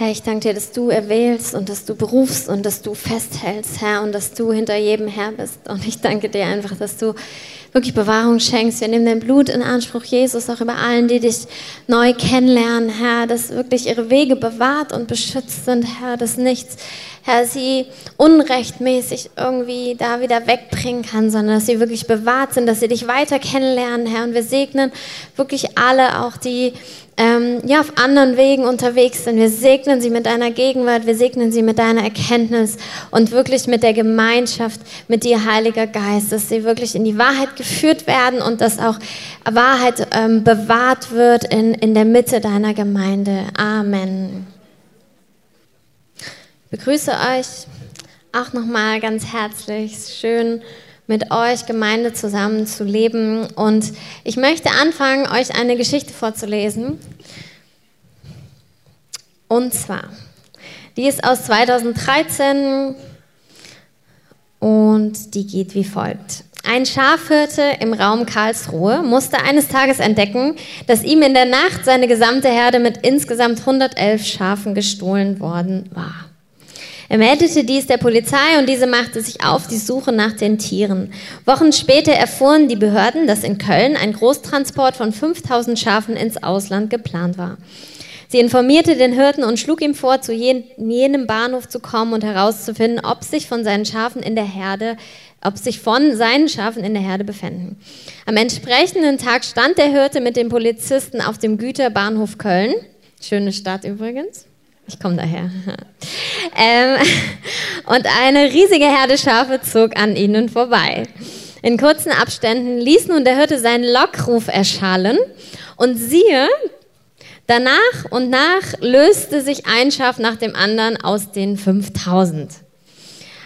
Herr, ich danke dir, dass du erwählst und dass du berufst und dass du festhältst, Herr, und dass du hinter jedem Herr bist. Und ich danke dir einfach, dass du wirklich Bewahrung schenkst. Wir nehmen dein Blut in Anspruch, Jesus, auch über allen, die dich neu kennenlernen, Herr, dass wirklich ihre Wege bewahrt und beschützt sind, Herr, dass nichts, Herr, sie unrechtmäßig irgendwie da wieder wegbringen kann, sondern dass sie wirklich bewahrt sind, dass sie dich weiter kennenlernen, Herr. Und wir segnen wirklich alle, auch die ähm, ja, auf anderen Wegen unterwegs sind. Wir segnen sie mit deiner Gegenwart, wir segnen sie mit deiner Erkenntnis und wirklich mit der Gemeinschaft mit dir, Heiliger Geist, dass sie wirklich in die Wahrheit geführt werden und dass auch Wahrheit ähm, bewahrt wird in, in der Mitte deiner Gemeinde. Amen. Begrüße euch auch nochmal ganz herzlich. Schön mit euch Gemeinde zusammen zu leben. Und ich möchte anfangen, euch eine Geschichte vorzulesen. Und zwar, die ist aus 2013 und die geht wie folgt. Ein Schafhirte im Raum Karlsruhe musste eines Tages entdecken, dass ihm in der Nacht seine gesamte Herde mit insgesamt 111 Schafen gestohlen worden war. Er meldete dies der Polizei und diese machte sich auf die Suche nach den Tieren. Wochen später erfuhren die Behörden, dass in Köln ein Großtransport von 5000 Schafen ins Ausland geplant war. Sie informierte den Hirten und schlug ihm vor, zu jenem Bahnhof zu kommen und herauszufinden, ob sich von seinen Schafen in der Herde ob sich von seinen Schafen in der Herde befänden. Am entsprechenden Tag stand der Hirte mit den Polizisten auf dem Güterbahnhof Köln. Schöne Stadt übrigens. Ich komme daher. ähm, und eine riesige Herde Schafe zog an ihnen vorbei. In kurzen Abständen ließ nun der Hirte seinen Lockruf erschallen und siehe, danach und nach löste sich ein Schaf nach dem anderen aus den 5000.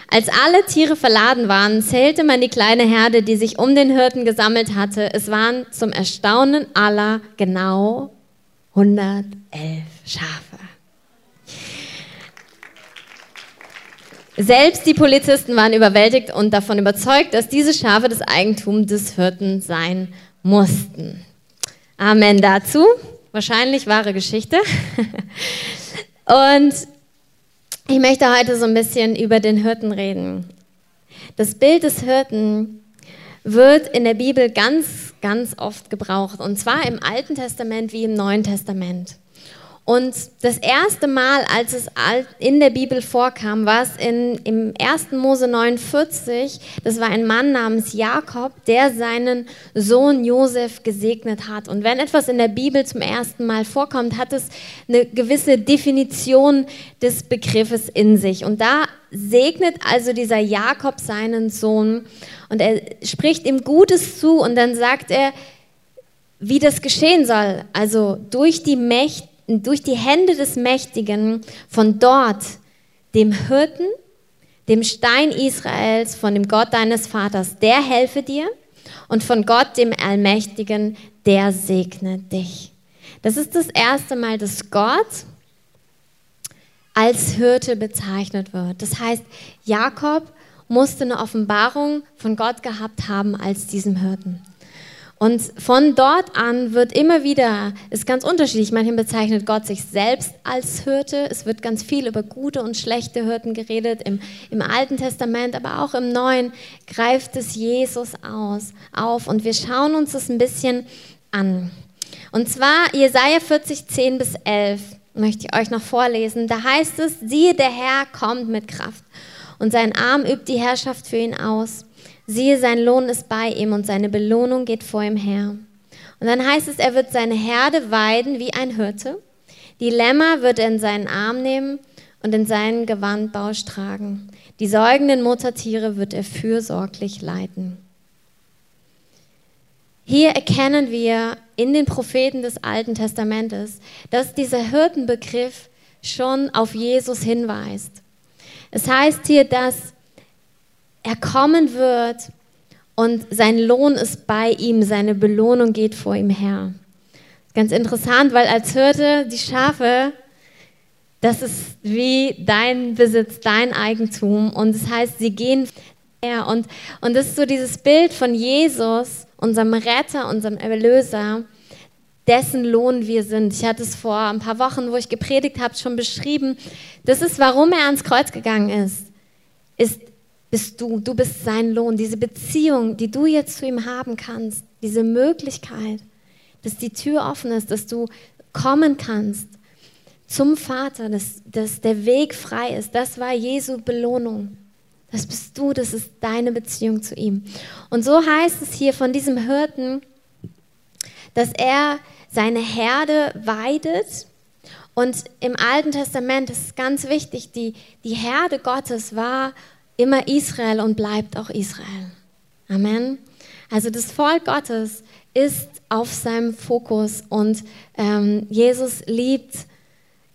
Als alle Tiere verladen waren, zählte man die kleine Herde, die sich um den Hirten gesammelt hatte. Es waren zum Erstaunen aller genau 111 Schafe. Selbst die Polizisten waren überwältigt und davon überzeugt, dass diese Schafe das Eigentum des Hirten sein mussten. Amen dazu. Wahrscheinlich wahre Geschichte. Und ich möchte heute so ein bisschen über den Hirten reden. Das Bild des Hirten wird in der Bibel ganz, ganz oft gebraucht. Und zwar im Alten Testament wie im Neuen Testament. Und das erste Mal, als es in der Bibel vorkam, war es in, im 1. Mose 49. Das war ein Mann namens Jakob, der seinen Sohn Josef gesegnet hat. Und wenn etwas in der Bibel zum ersten Mal vorkommt, hat es eine gewisse Definition des Begriffes in sich. Und da segnet also dieser Jakob seinen Sohn und er spricht ihm Gutes zu und dann sagt er, wie das geschehen soll. Also durch die Mächte durch die Hände des Mächtigen von dort, dem Hirten, dem Stein Israels, von dem Gott deines Vaters, der helfe dir und von Gott, dem Allmächtigen, der segne dich. Das ist das erste Mal, dass Gott als Hirte bezeichnet wird. Das heißt, Jakob musste eine Offenbarung von Gott gehabt haben als diesem Hirten. Und von dort an wird immer wieder, ist ganz unterschiedlich, manchmal bezeichnet Gott sich selbst als Hirte. Es wird ganz viel über gute und schlechte Hirten geredet. Im, im Alten Testament, aber auch im Neuen greift es Jesus aus, auf. Und wir schauen uns das ein bisschen an. Und zwar Jesaja 40, 10 bis 11 möchte ich euch noch vorlesen. Da heißt es, siehe, der Herr kommt mit Kraft und sein Arm übt die Herrschaft für ihn aus. Siehe, sein Lohn ist bei ihm und seine Belohnung geht vor ihm her. Und dann heißt es, er wird seine Herde weiden wie ein Hirte. Die Lämmer wird er in seinen Arm nehmen und in seinen Gewandbausch tragen. Die säugenden Muttertiere wird er fürsorglich leiten. Hier erkennen wir in den Propheten des Alten Testamentes, dass dieser Hirtenbegriff schon auf Jesus hinweist. Es heißt hier, dass er kommen wird und sein Lohn ist bei ihm, seine Belohnung geht vor ihm her. Ganz interessant, weil als Hirte die Schafe, das ist wie dein Besitz, dein Eigentum und das heißt, sie gehen her und, und das ist so dieses Bild von Jesus, unserem Retter, unserem Erlöser, dessen Lohn wir sind. Ich hatte es vor ein paar Wochen, wo ich gepredigt habe, schon beschrieben. Das ist, warum er ans Kreuz gegangen ist. Ist, bist du. Du bist sein Lohn. Diese Beziehung, die du jetzt zu ihm haben kannst, diese Möglichkeit, dass die Tür offen ist, dass du kommen kannst zum Vater, dass, dass der Weg frei ist. Das war Jesu Belohnung. Das bist du, das ist deine Beziehung zu ihm. Und so heißt es hier von diesem Hirten, dass er seine Herde weidet. Und im Alten Testament das ist ganz wichtig, die, die Herde Gottes war immer Israel und bleibt auch Israel. Amen. Also das Volk Gottes ist auf seinem Fokus und ähm, Jesus liebt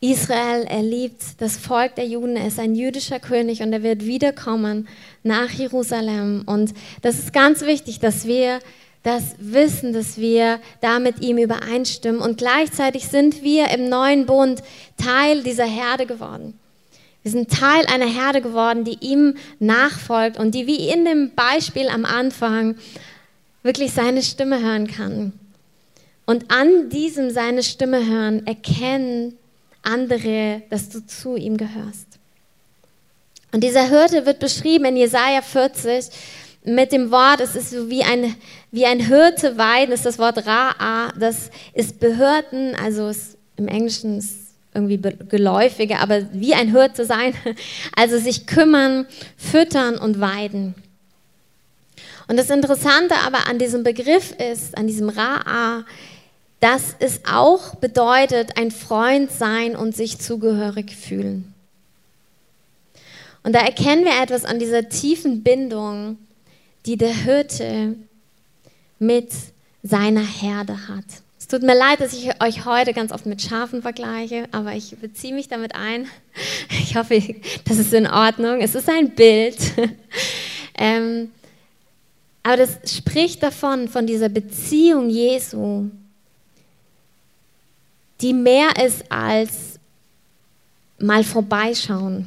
Israel, er liebt das Volk der Juden, er ist ein jüdischer König und er wird wiederkommen nach Jerusalem. Und das ist ganz wichtig, dass wir das wissen, dass wir da mit ihm übereinstimmen. Und gleichzeitig sind wir im neuen Bund Teil dieser Herde geworden. Wir sind Teil einer Herde geworden, die ihm nachfolgt und die wie in dem Beispiel am Anfang wirklich seine Stimme hören kann. Und an diesem seine Stimme hören erkennen andere, dass du zu ihm gehörst. Und dieser Hirte wird beschrieben in Jesaja 40 mit dem Wort, es ist so wie ein, wie ein Hirte weiden, ist das Wort Ra'a, das ist Behörden, also ist im Englischen ist irgendwie geläufiger, aber wie ein Hirte sein, also sich kümmern, füttern und weiden. Und das Interessante aber an diesem Begriff ist, an diesem Ra'a, dass es auch bedeutet, ein Freund sein und sich zugehörig fühlen. Und da erkennen wir etwas an dieser tiefen Bindung, die der Hirte mit seiner Herde hat. Tut mir leid, dass ich euch heute ganz oft mit Schafen vergleiche, aber ich beziehe mich damit ein. Ich hoffe, das ist in Ordnung. Es ist ein Bild. ähm, aber das spricht davon, von dieser Beziehung Jesu, die mehr ist als mal vorbeischauen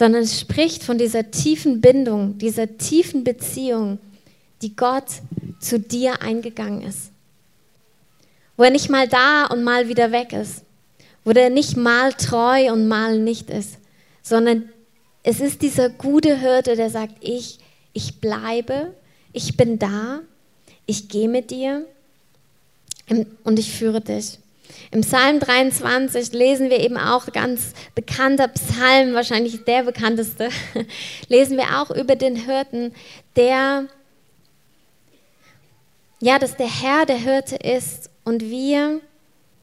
sondern es spricht von dieser tiefen Bindung, dieser tiefen Beziehung, die Gott zu dir eingegangen ist. Wo er nicht mal da und mal wieder weg ist, wo er nicht mal treu und mal nicht ist, sondern es ist dieser gute Hirte, der sagt, ich, ich bleibe, ich bin da, ich gehe mit dir und ich führe dich. Im Psalm 23 lesen wir eben auch ganz bekannter Psalm, wahrscheinlich der bekannteste, lesen wir auch über den Hirten, der, ja, dass der Herr der Hirte ist und wir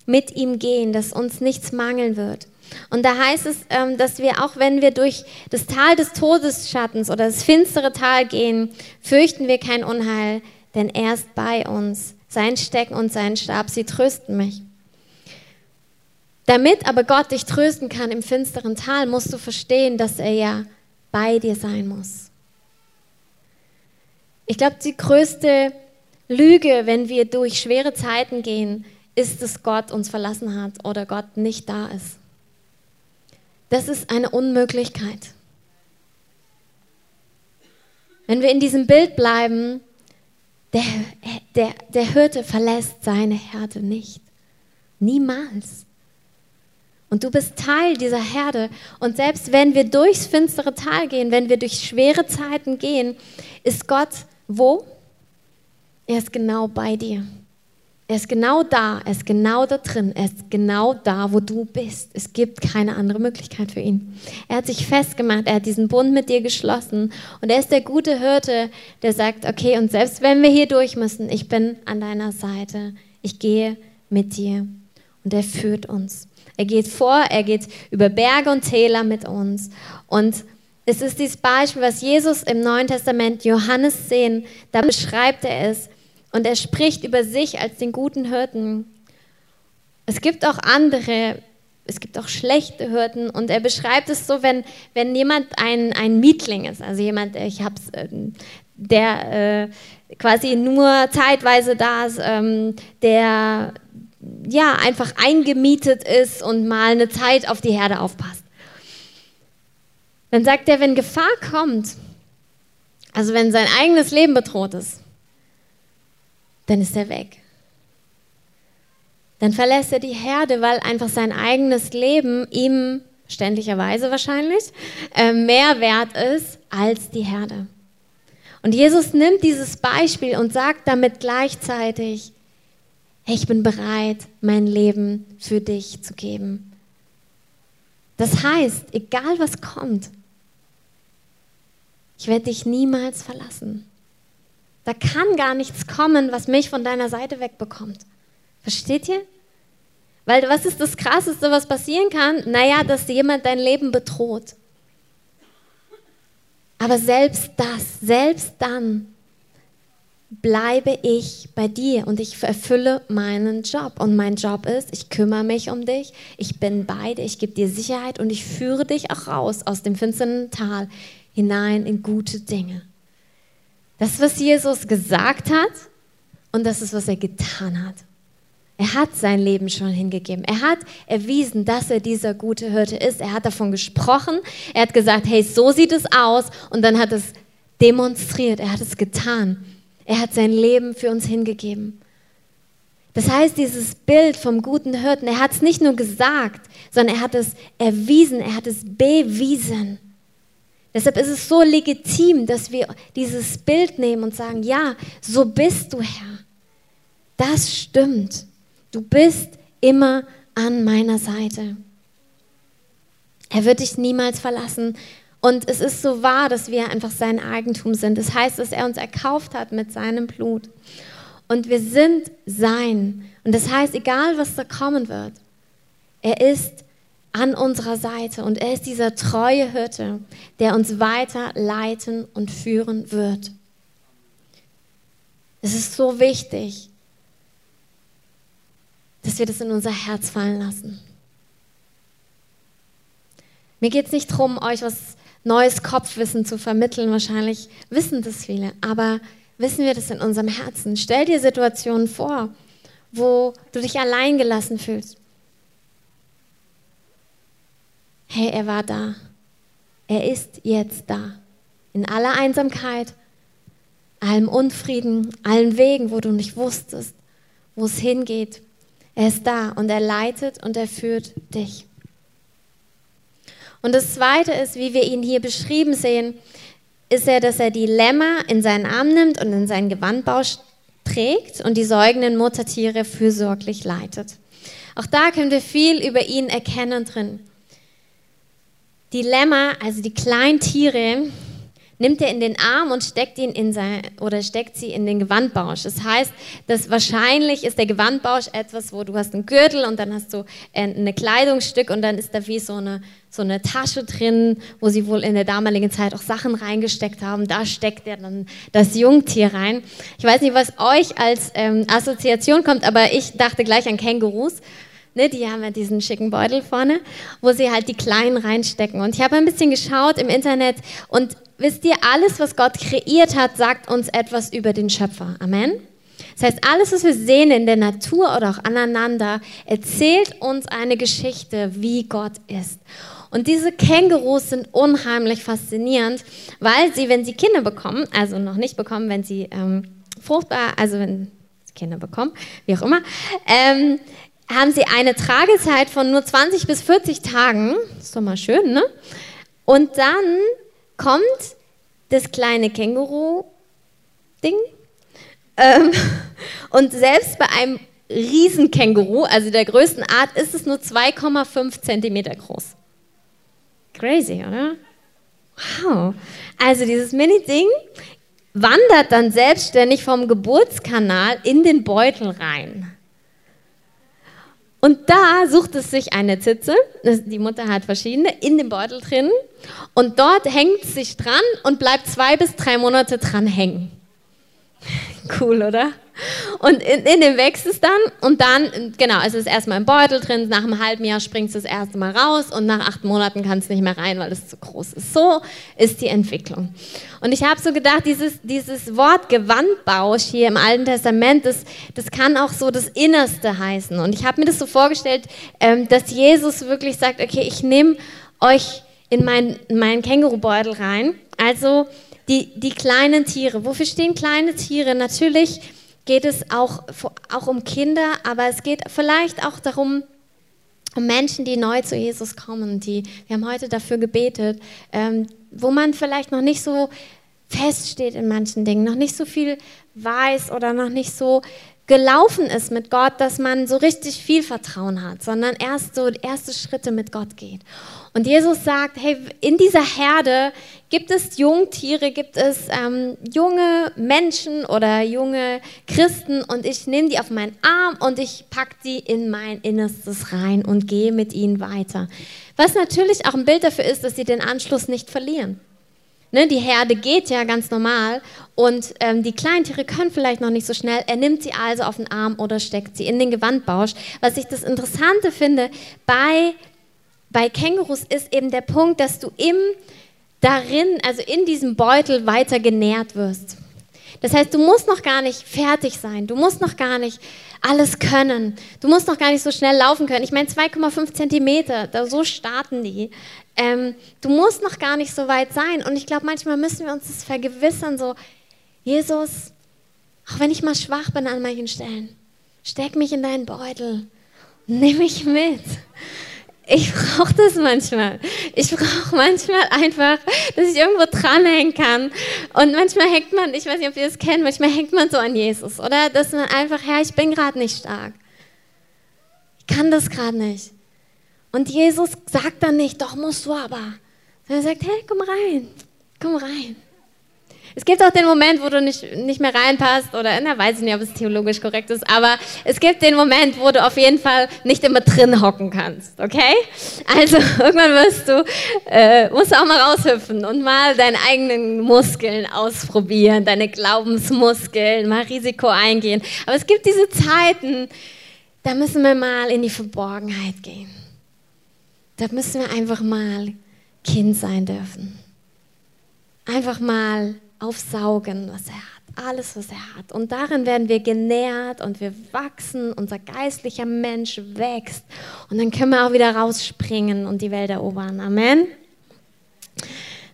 mit ihm gehen, dass uns nichts mangeln wird. Und da heißt es, ähm, dass wir auch wenn wir durch das Tal des Todesschattens oder das finstere Tal gehen, fürchten wir kein Unheil, denn er ist bei uns. Sein Stecken und sein Stab, sie trösten mich. Damit aber Gott dich trösten kann im finsteren Tal, musst du verstehen, dass er ja bei dir sein muss. Ich glaube, die größte Lüge, wenn wir durch schwere Zeiten gehen, ist, dass Gott uns verlassen hat oder Gott nicht da ist. Das ist eine Unmöglichkeit. Wenn wir in diesem Bild bleiben, der, der, der Hirte verlässt seine Herde nicht. Niemals. Und du bist Teil dieser Herde. Und selbst wenn wir durchs finstere Tal gehen, wenn wir durch schwere Zeiten gehen, ist Gott wo? Er ist genau bei dir. Er ist genau da, er ist genau da drin, er ist genau da, wo du bist. Es gibt keine andere Möglichkeit für ihn. Er hat sich festgemacht, er hat diesen Bund mit dir geschlossen und er ist der gute Hirte, der sagt, okay, und selbst wenn wir hier durch müssen, ich bin an deiner Seite, ich gehe mit dir und er führt uns. Er geht vor, er geht über Berge und Täler mit uns. Und es ist dieses Beispiel, was Jesus im Neuen Testament Johannes sehen, da beschreibt er es. Und er spricht über sich als den guten Hirten. Es gibt auch andere, es gibt auch schlechte Hirten. Und er beschreibt es so, wenn, wenn jemand ein, ein Mietling ist, also jemand, ich hab's, ähm, der äh, quasi nur zeitweise da ist, ähm, der ja, einfach eingemietet ist und mal eine Zeit auf die Herde aufpasst. Dann sagt er, wenn Gefahr kommt, also wenn sein eigenes Leben bedroht ist, dann ist er weg. dann verlässt er die Herde, weil einfach sein eigenes Leben ihm, ständigerweise wahrscheinlich, äh, mehr wert ist als die Herde. Und Jesus nimmt dieses Beispiel und sagt damit gleichzeitig, ich bin bereit, mein Leben für dich zu geben. Das heißt, egal was kommt, ich werde dich niemals verlassen. Da kann gar nichts kommen, was mich von deiner Seite wegbekommt. Versteht ihr? Weil was ist das Krasseste, was passieren kann? Naja, dass jemand dein Leben bedroht. Aber selbst das, selbst dann bleibe ich bei dir und ich erfülle meinen Job. Und mein Job ist, ich kümmere mich um dich, ich bin bei dir, ich gebe dir Sicherheit und ich führe dich auch raus aus dem finsteren Tal hinein in gute Dinge. Das was Jesus gesagt hat und das ist, was er getan hat. Er hat sein Leben schon hingegeben. Er hat erwiesen, dass er dieser gute Hirte ist. Er hat davon gesprochen. Er hat gesagt, hey, so sieht es aus. Und dann hat es demonstriert. Er hat es getan. Er hat sein Leben für uns hingegeben. Das heißt, dieses Bild vom guten Hirten, er hat es nicht nur gesagt, sondern er hat es erwiesen, er hat es bewiesen. Deshalb ist es so legitim, dass wir dieses Bild nehmen und sagen, ja, so bist du, Herr. Das stimmt. Du bist immer an meiner Seite. Er wird dich niemals verlassen. Und es ist so wahr, dass wir einfach sein Eigentum sind. Das heißt, dass er uns erkauft hat mit seinem Blut. Und wir sind sein. Und das heißt, egal was da kommen wird, er ist an unserer Seite und er ist dieser treue Hirte, der uns weiter leiten und führen wird. Es ist so wichtig, dass wir das in unser Herz fallen lassen. Mir geht es nicht darum, euch was neues Kopfwissen zu vermitteln. Wahrscheinlich wissen das viele, aber wissen wir das in unserem Herzen? Stell dir Situationen vor, wo du dich alleingelassen fühlst. Hey, er war da. Er ist jetzt da. In aller Einsamkeit, allem Unfrieden, allen Wegen, wo du nicht wusstest, wo es hingeht. Er ist da und er leitet und er führt dich. Und das Zweite ist, wie wir ihn hier beschrieben sehen, ist er, dass er die Lämmer in seinen Arm nimmt und in seinen Gewandbausch trägt und die säugenden Muttertiere fürsorglich leitet. Auch da können wir viel über ihn erkennen drin. Die Lämmer, also die kleinen Tiere, nimmt er in den Arm und steckt ihn in sein, oder steckt sie in den Gewandbausch. Das heißt, dass wahrscheinlich ist der Gewandbausch etwas, wo du hast einen Gürtel und dann hast du ein Kleidungsstück und dann ist da wie so eine, so eine Tasche drin, wo sie wohl in der damaligen Zeit auch Sachen reingesteckt haben. Da steckt er dann das Jungtier rein. Ich weiß nicht, was euch als ähm, Assoziation kommt, aber ich dachte gleich an Kängurus. Ne, die haben ja diesen schicken Beutel vorne, wo sie halt die Kleinen reinstecken. Und ich habe ein bisschen geschaut im Internet und wisst ihr, alles, was Gott kreiert hat, sagt uns etwas über den Schöpfer. Amen. Das heißt, alles, was wir sehen in der Natur oder auch aneinander, erzählt uns eine Geschichte, wie Gott ist. Und diese Kängurus sind unheimlich faszinierend, weil sie, wenn sie Kinder bekommen, also noch nicht bekommen, wenn sie ähm, fruchtbar, also wenn sie Kinder bekommen, wie auch immer, ähm, haben sie eine Tragezeit von nur 20 bis 40 Tagen. ist doch mal schön, ne? Und dann kommt das kleine Känguru-Ding. Ähm, und selbst bei einem Riesenkänguru, also der größten Art, ist es nur 2,5 Zentimeter groß. Crazy, oder? Wow. Also dieses Mini-Ding wandert dann selbstständig vom Geburtskanal in den Beutel rein. Und da sucht es sich eine Zitze, die Mutter hat verschiedene, in dem Beutel drin. Und dort hängt es sich dran und bleibt zwei bis drei Monate dran hängen. Cool, oder? Und in, in dem wächst es dann und dann, genau, es ist erstmal im Beutel drin, nach einem halben Jahr springt es das erste Mal raus und nach acht Monaten kann es nicht mehr rein, weil es zu groß ist. So ist die Entwicklung. Und ich habe so gedacht, dieses, dieses Wort Gewandbausch hier im Alten Testament, das, das kann auch so das Innerste heißen. Und ich habe mir das so vorgestellt, ähm, dass Jesus wirklich sagt, okay, ich nehme euch in meinen mein Kängurubeutel rein. Also die, die kleinen Tiere. Wofür stehen kleine Tiere? Natürlich geht es auch, auch um Kinder, aber es geht vielleicht auch darum, um Menschen, die neu zu Jesus kommen. Die, wir haben heute dafür gebetet, ähm, wo man vielleicht noch nicht so feststeht in manchen Dingen, noch nicht so viel weiß oder noch nicht so gelaufen ist mit Gott, dass man so richtig viel Vertrauen hat, sondern erst so erste Schritte mit Gott geht. Und Jesus sagt, hey, in dieser Herde gibt es Jungtiere, gibt es ähm, junge Menschen oder junge Christen und ich nehme die auf meinen Arm und ich packe die in mein Innerstes rein und gehe mit ihnen weiter. Was natürlich auch ein Bild dafür ist, dass sie den Anschluss nicht verlieren. Ne, die Herde geht ja ganz normal und ähm, die Kleintiere können vielleicht noch nicht so schnell. Er nimmt sie also auf den Arm oder steckt sie in den Gewandbausch. Was ich das Interessante finde bei, bei Kängurus ist eben der Punkt, dass du im darin, also in diesem Beutel weiter genährt wirst. Das heißt, du musst noch gar nicht fertig sein. Du musst noch gar nicht alles können. Du musst noch gar nicht so schnell laufen können. Ich meine, 2,5 Zentimeter, da, so starten die. Ähm, du musst noch gar nicht so weit sein. Und ich glaube, manchmal müssen wir uns das vergewissern, so, Jesus, auch wenn ich mal schwach bin an manchen Stellen, steck mich in deinen Beutel, nimm mich mit. Ich brauche das manchmal. Ich brauche manchmal einfach, dass ich irgendwo dranhängen kann. Und manchmal hängt man, ich weiß nicht, ob ihr das kennt, manchmal hängt man so an Jesus. Oder dass man einfach, Herr, ich bin gerade nicht stark. Ich kann das gerade nicht. Und Jesus sagt dann nicht, doch musst du aber. Sondern er sagt, hey, komm rein, komm rein. Es gibt auch den Moment, wo du nicht, nicht mehr reinpasst oder, na, weiß ich nicht, ob es theologisch korrekt ist, aber es gibt den Moment, wo du auf jeden Fall nicht immer drin hocken kannst, okay? Also irgendwann wirst du, äh, musst du auch mal raushüpfen und mal deine eigenen Muskeln ausprobieren, deine Glaubensmuskeln, mal Risiko eingehen. Aber es gibt diese Zeiten, da müssen wir mal in die Verborgenheit gehen. Da müssen wir einfach mal Kind sein dürfen. Einfach mal aufsaugen, was er hat, alles, was er hat. Und darin werden wir genährt und wir wachsen, unser geistlicher Mensch wächst. Und dann können wir auch wieder rausspringen und die Welt erobern. Amen.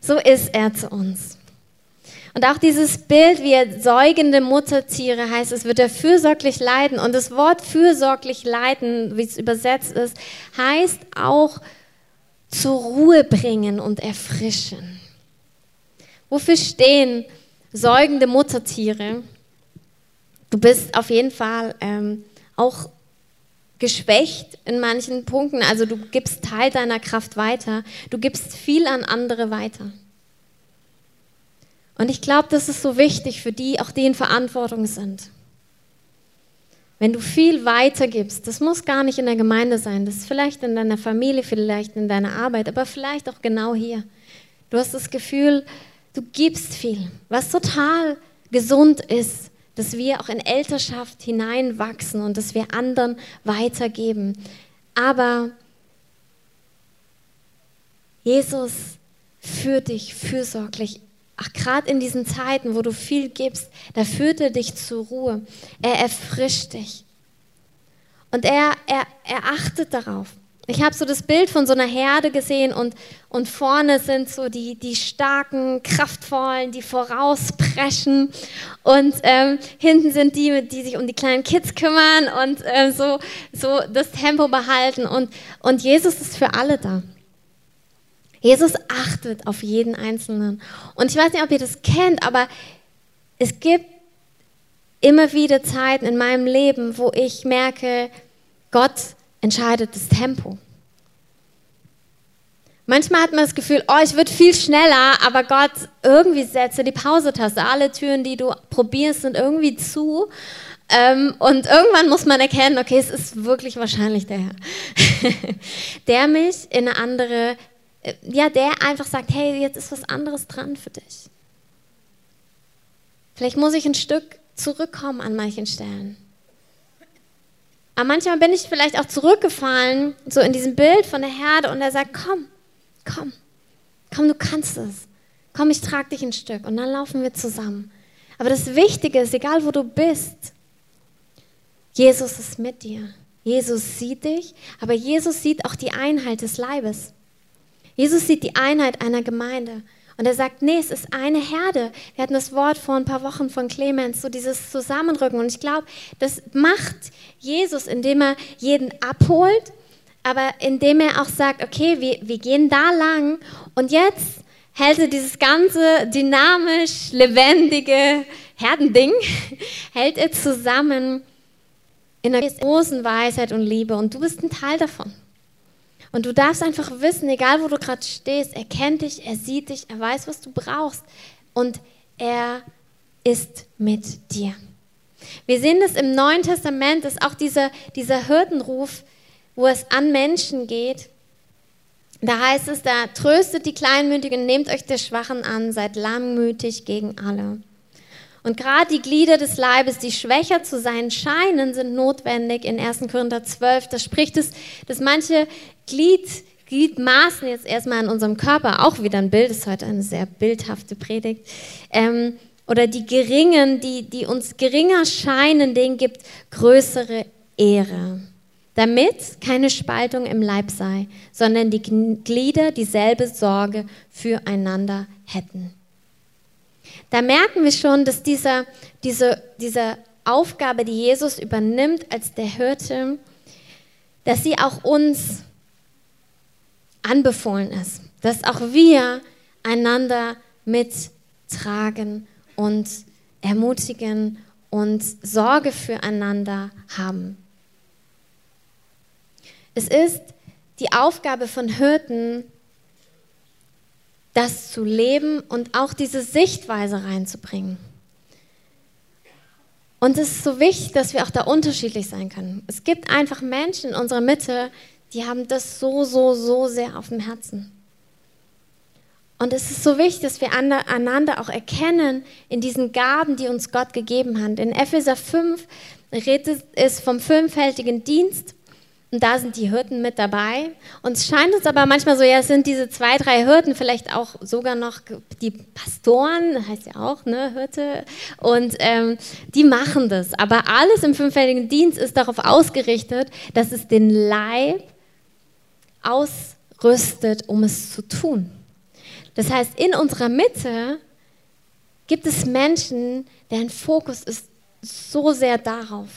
So ist er zu uns. Und auch dieses Bild, wie er säugende Muttertiere heißt, es wird er fürsorglich leiden. Und das Wort fürsorglich leiden, wie es übersetzt ist, heißt auch zur Ruhe bringen und erfrischen. Wofür stehen säugende Muttertiere? Du bist auf jeden Fall ähm, auch geschwächt in manchen Punkten. Also du gibst Teil deiner Kraft weiter. Du gibst viel an andere weiter. Und ich glaube, das ist so wichtig für die, auch die in Verantwortung sind. Wenn du viel weitergibst, das muss gar nicht in der Gemeinde sein, das ist vielleicht in deiner Familie, vielleicht in deiner Arbeit, aber vielleicht auch genau hier. Du hast das Gefühl, Du gibst viel, was total gesund ist, dass wir auch in Elternschaft hineinwachsen und dass wir anderen weitergeben. Aber Jesus führt dich fürsorglich. Ach, gerade in diesen Zeiten, wo du viel gibst, da führt er dich zur Ruhe. Er erfrischt dich. Und er, er, er achtet darauf. Ich habe so das Bild von so einer Herde gesehen und, und vorne sind so die, die starken, kraftvollen, die vorauspreschen und ähm, hinten sind die, die sich um die kleinen Kids kümmern und äh, so, so das Tempo behalten und, und Jesus ist für alle da. Jesus achtet auf jeden Einzelnen. Und ich weiß nicht, ob ihr das kennt, aber es gibt immer wieder Zeiten in meinem Leben, wo ich merke, Gott entscheidet das Tempo. Manchmal hat man das Gefühl, oh, ich würde viel schneller, aber Gott, irgendwie setze die Pause-Taste. Alle Türen, die du probierst, sind irgendwie zu. Ähm, und irgendwann muss man erkennen, okay, es ist wirklich wahrscheinlich der Herr, der mich in eine andere, äh, ja, der einfach sagt, hey, jetzt ist was anderes dran für dich. Vielleicht muss ich ein Stück zurückkommen an manchen Stellen. Aber manchmal bin ich vielleicht auch zurückgefallen, so in diesem Bild von der Herde, und er sagt, komm, komm, komm, du kannst es. Komm, ich trage dich ein Stück und dann laufen wir zusammen. Aber das Wichtige ist, egal wo du bist, Jesus ist mit dir. Jesus sieht dich, aber Jesus sieht auch die Einheit des Leibes. Jesus sieht die Einheit einer Gemeinde. Und er sagt, nee, es ist eine Herde. Wir hatten das Wort vor ein paar Wochen von Clemens, so dieses Zusammenrücken. Und ich glaube, das macht Jesus, indem er jeden abholt, aber indem er auch sagt, okay, wir, wir gehen da lang und jetzt hält er dieses ganze dynamisch, lebendige Herdending, hält er zusammen in einer großen Weisheit und Liebe und du bist ein Teil davon. Und du darfst einfach wissen, egal wo du gerade stehst, er kennt dich, er sieht dich, er weiß, was du brauchst und er ist mit dir. Wir sehen das im Neuen Testament, dass auch dieser, dieser Hirtenruf, wo es an Menschen geht, da heißt es, da tröstet die Kleinmütigen, nehmt euch der Schwachen an, seid langmütig gegen alle. Und gerade die Glieder des Leibes, die schwächer zu sein scheinen, sind notwendig in 1. Korinther 12. Da spricht es, dass manche Glied, Gliedmaßen jetzt erstmal in unserem Körper, auch wieder ein Bild, ist heute eine sehr bildhafte Predigt, ähm, oder die Geringen, die, die uns geringer scheinen, denen gibt größere Ehre. Damit keine Spaltung im Leib sei, sondern die Glieder dieselbe Sorge füreinander hätten. Da merken wir schon, dass dieser, diese, diese Aufgabe, die Jesus übernimmt als der Hirte, dass sie auch uns anbefohlen ist, dass auch wir einander mittragen und ermutigen und Sorge füreinander haben. Es ist die Aufgabe von Hirten, das zu leben und auch diese Sichtweise reinzubringen. Und es ist so wichtig, dass wir auch da unterschiedlich sein können. Es gibt einfach Menschen in unserer Mitte, die haben das so, so, so sehr auf dem Herzen. Und es ist so wichtig, dass wir einander auch erkennen in diesen Gaben, die uns Gott gegeben hat. In Epheser 5 redet es vom fünffältigen Dienst und da sind die Hirten mit dabei. Und es scheint uns aber manchmal so, ja, es sind diese zwei, drei Hirten, vielleicht auch sogar noch die Pastoren, heißt ja auch, ne, Hirte. Und ähm, die machen das. Aber alles im fünffältigen Dienst ist darauf ausgerichtet, dass es den Leib ausrüstet, um es zu tun. Das heißt, in unserer Mitte gibt es Menschen, deren Fokus ist so sehr darauf,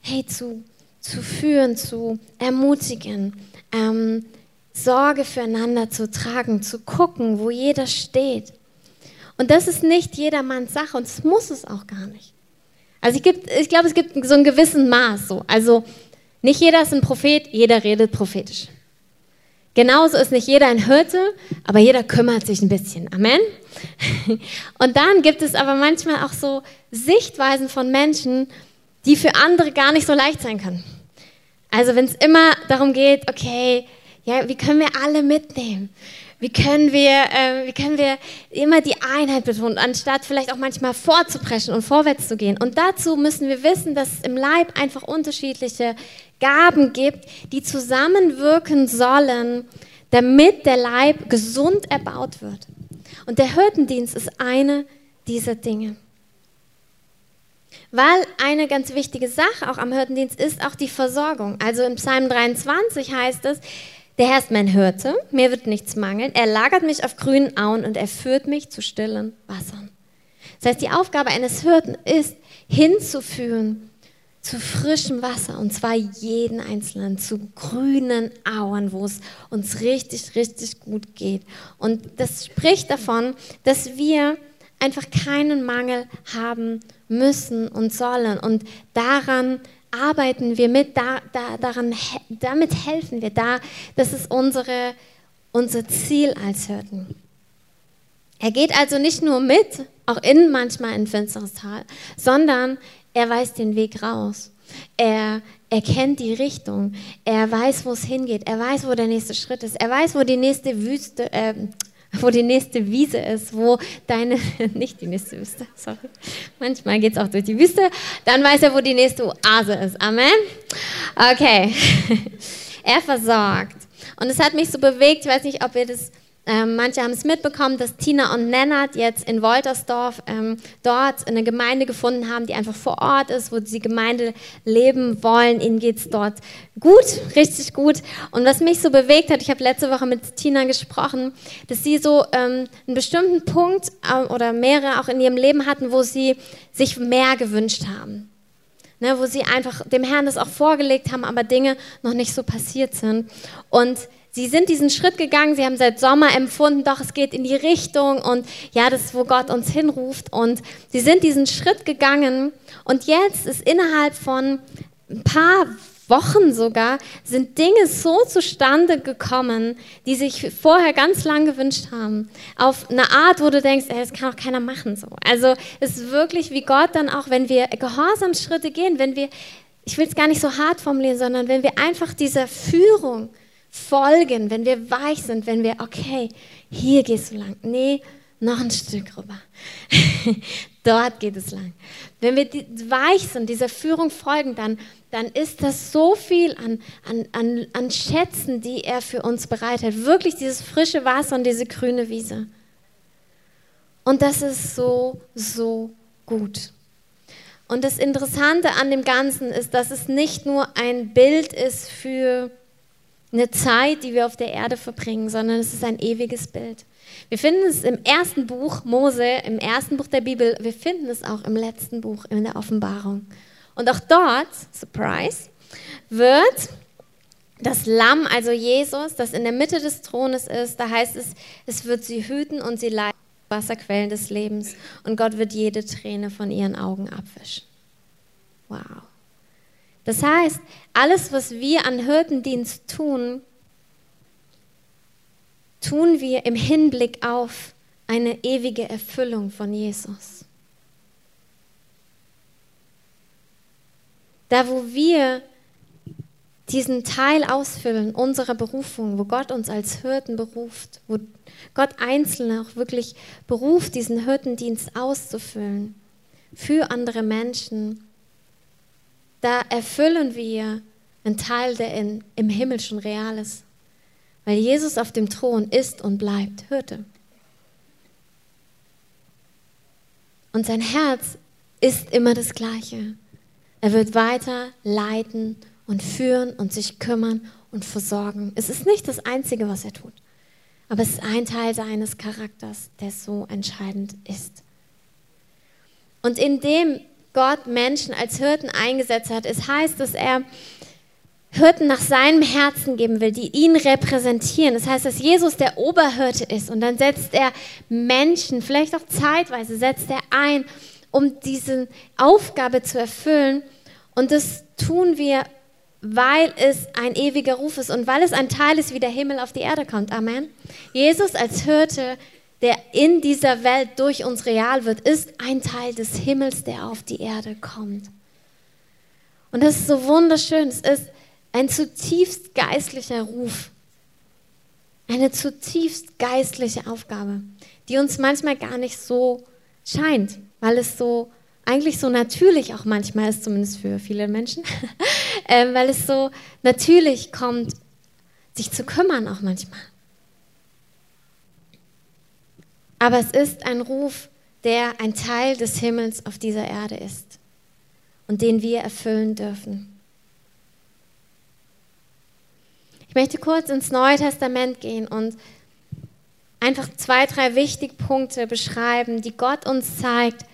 hey, zu zu führen, zu ermutigen, ähm, Sorge füreinander zu tragen, zu gucken, wo jeder steht. Und das ist nicht jedermanns Sache und das muss es auch gar nicht. Also ich, ich glaube, es gibt so einen gewissen Maß. So. Also nicht jeder ist ein Prophet, jeder redet prophetisch. Genauso ist nicht jeder ein Hirte, aber jeder kümmert sich ein bisschen. Amen. Und dann gibt es aber manchmal auch so Sichtweisen von Menschen, die für andere gar nicht so leicht sein können. Also wenn es immer darum geht, okay, ja, wie können wir alle mitnehmen? Wie können wir, äh, wie können wir immer die Einheit betonen, anstatt vielleicht auch manchmal vorzupreschen und vorwärts zu gehen? Und dazu müssen wir wissen, dass es im Leib einfach unterschiedliche Gaben gibt, die zusammenwirken sollen, damit der Leib gesund erbaut wird. Und der Hirtendienst ist eine dieser Dinge. Weil eine ganz wichtige Sache auch am Hirtendienst ist auch die Versorgung. Also im Psalm 23 heißt es, der Herr ist mein Hirte, mir wird nichts mangeln. Er lagert mich auf grünen Auen und er führt mich zu stillen Wassern. Das heißt, die Aufgabe eines Hirten ist, hinzuführen zu frischem Wasser und zwar jeden einzelnen, zu grünen Auen, wo es uns richtig, richtig gut geht. Und das spricht davon, dass wir einfach keinen Mangel haben müssen und sollen. Und daran arbeiten wir mit, da, da, daran, damit helfen wir. Da, das ist unsere, unser Ziel als Hirten. Er geht also nicht nur mit, auch in manchmal ein finsteres Tal, sondern er weiß den Weg raus. Er, er kennt die Richtung. Er weiß, wo es hingeht. Er weiß, wo der nächste Schritt ist. Er weiß, wo die nächste Wüste, äh, wo die nächste Wiese ist, wo deine, nicht die nächste Wüste, sorry, manchmal geht es auch durch die Wüste, dann weiß er, wo die nächste Oase ist. Amen? Okay. Er versorgt. Und es hat mich so bewegt, ich weiß nicht, ob ihr das Ähm, manche haben es mitbekommen, dass Tina und Nennert jetzt in Woltersdorf ähm, dort eine Gemeinde gefunden haben, die einfach vor Ort ist, wo sie Gemeinde leben wollen. Ihnen geht es dort gut, richtig gut. Und was mich so bewegt hat, ich habe letzte Woche mit Tina gesprochen, dass sie so ähm, einen bestimmten Punkt äh, oder mehrere auch in ihrem Leben hatten, wo sie sich mehr gewünscht haben. Ne, wo sie einfach dem Herrn das auch vorgelegt haben, aber Dinge noch nicht so passiert sind. Und Sie sind diesen Schritt gegangen, sie haben seit Sommer empfunden, doch es geht in die Richtung und ja, das ist, wo Gott uns hinruft. Und sie sind diesen Schritt gegangen und jetzt ist innerhalb von ein paar Wochen sogar, sind Dinge so zustande gekommen, die sich vorher ganz lang gewünscht haben. Auf eine Art, wo du denkst, ey, das kann auch keiner machen so. Also es ist wirklich wie Gott dann auch, wenn wir Gehorsamsschritte gehen, wenn wir, ich will es gar nicht so hart formulieren, sondern wenn wir einfach dieser Führung, folgen, wenn wir weich sind, wenn wir, okay, hier gehst du lang. Nee, noch ein Stück rüber. Dort geht es lang. Wenn wir weich sind, dieser Führung folgen, dann, dann ist das so viel an, an, an, an Schätzen, die er für uns bereitet. Wirklich dieses frische Wasser und diese grüne Wiese. Und das ist so, so gut. Und das Interessante an dem Ganzen ist, dass es nicht nur ein Bild ist für eine Zeit, die wir auf der Erde verbringen, sondern es ist ein ewiges Bild. Wir finden es im ersten Buch Mose, im ersten Buch der Bibel, wir finden es auch im letzten Buch in der Offenbarung. Und auch dort, Surprise, wird das Lamm, also Jesus, das in der Mitte des Thrones ist, da heißt es, es wird sie hüten und sie leiten Wasserquellen des Lebens und Gott wird jede Träne von ihren Augen abwischen. Wow. Das heißt, alles, was wir an Hirtendienst tun, tun wir im Hinblick auf eine ewige Erfüllung von Jesus. Da, wo wir diesen Teil ausfüllen unserer Berufung, wo Gott uns als Hirten beruft, wo Gott Einzelne auch wirklich beruft, diesen Hirtendienst auszufüllen für andere Menschen, da erfüllen wir einen Teil, der in, im Himmel schon real ist. Weil Jesus auf dem Thron ist und bleibt Hirte. Und sein Herz ist immer das gleiche. Er wird weiter leiten und führen und sich kümmern und versorgen. Es ist nicht das Einzige, was er tut. Aber es ist ein Teil seines Charakters, der so entscheidend ist. Und in dem Gott Menschen als Hirten eingesetzt hat. Es heißt, dass er Hirten nach seinem Herzen geben will, die ihn repräsentieren. Das heißt, dass Jesus der Oberhirte ist und dann setzt er Menschen, vielleicht auch zeitweise, setzt er ein, um diese Aufgabe zu erfüllen. Und das tun wir, weil es ein ewiger Ruf ist und weil es ein Teil ist, wie der Himmel auf die Erde kommt. Amen. Jesus als Hirte der in dieser Welt durch uns real wird, ist ein Teil des Himmels, der auf die Erde kommt. Und das ist so wunderschön. Es ist ein zutiefst geistlicher Ruf. Eine zutiefst geistliche Aufgabe, die uns manchmal gar nicht so scheint, weil es so eigentlich so natürlich auch manchmal ist, zumindest für viele Menschen, äh, weil es so natürlich kommt, sich zu kümmern auch manchmal. Aber es ist ein Ruf, der ein Teil des Himmels auf dieser Erde ist und den wir erfüllen dürfen. Ich möchte kurz ins Neue Testament gehen und einfach zwei, drei wichtige Punkte beschreiben, die Gott uns zeigt,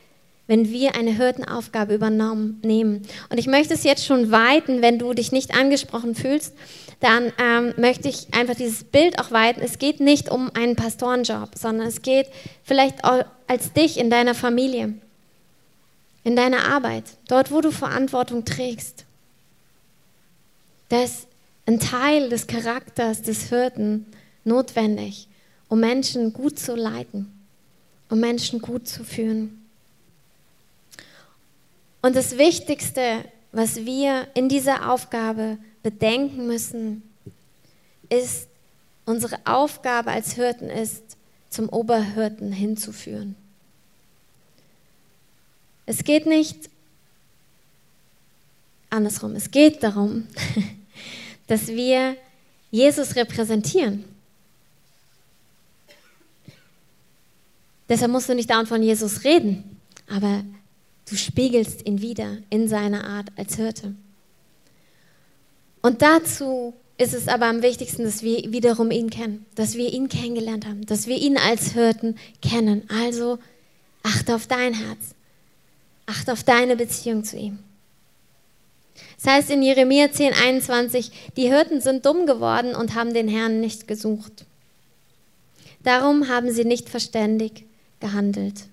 wenn wir eine Hirtenaufgabe übernehmen. Und ich möchte es jetzt schon weiten, wenn du dich nicht angesprochen fühlst, dann ähm, möchte ich einfach dieses Bild auch weiten. Es geht nicht um einen Pastorenjob, sondern es geht vielleicht auch als dich in deiner Familie, in deiner Arbeit, dort, wo du Verantwortung trägst. Da ist ein Teil des Charakters des Hirten notwendig, um Menschen gut zu leiten, um Menschen gut zu führen. Und das Wichtigste, was wir in dieser Aufgabe bedenken müssen, ist, unsere Aufgabe als Hirten ist, zum Oberhirten hinzuführen. Es geht nicht andersrum, es geht darum, dass wir Jesus repräsentieren. Deshalb musst du nicht dauernd von Jesus reden, aber du spiegelst ihn wieder in seiner Art als Hirte. Und dazu ist es aber am wichtigsten, dass wir wiederum ihn kennen, dass wir ihn kennengelernt haben, dass wir ihn als Hirten kennen. Also achte auf dein Herz, achte auf deine Beziehung zu ihm. Das heißt in Jeremia 10, 21, die Hirten sind dumm geworden und haben den Herrn nicht gesucht. Darum haben sie nicht verständig gehandelt.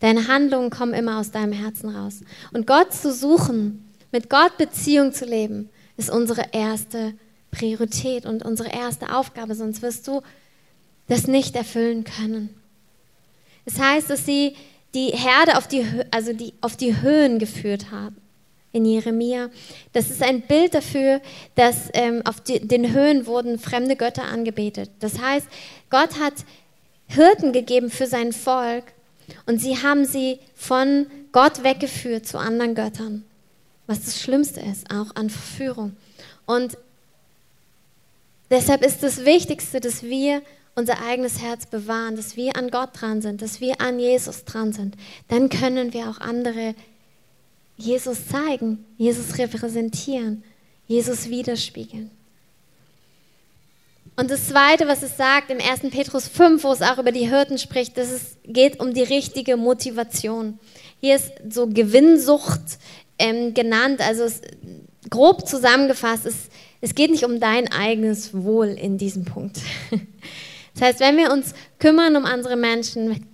Deine Handlungen kommen immer aus deinem Herzen raus. Und Gott zu suchen, mit Gott Beziehung zu leben, ist unsere erste Priorität und unsere erste Aufgabe, sonst wirst du das nicht erfüllen können. Es das heißt, dass sie die Herde auf die, also die, auf die Höhen geführt haben in Jeremia. Das ist ein Bild dafür, dass ähm, auf die, den Höhen wurden fremde Götter angebetet. Das heißt, Gott hat Hirten gegeben für sein Volk und sie haben sie von Gott weggeführt zu anderen Göttern, was das Schlimmste ist, auch an Verführung. Und deshalb ist das Wichtigste, dass wir unser eigenes Herz bewahren, dass wir an Gott dran sind, dass wir an Jesus dran sind. Dann können wir auch andere Jesus zeigen, Jesus repräsentieren, Jesus widerspiegeln. Und das Zweite, was es sagt im 1. Petrus 5, wo es auch über die Hirten spricht, dass es geht um die richtige Motivation. Hier ist so Gewinnsucht ähm, genannt, also es, grob zusammengefasst, es, es geht nicht um dein eigenes Wohl in diesem Punkt. Das heißt, wenn wir uns kümmern um andere Menschen,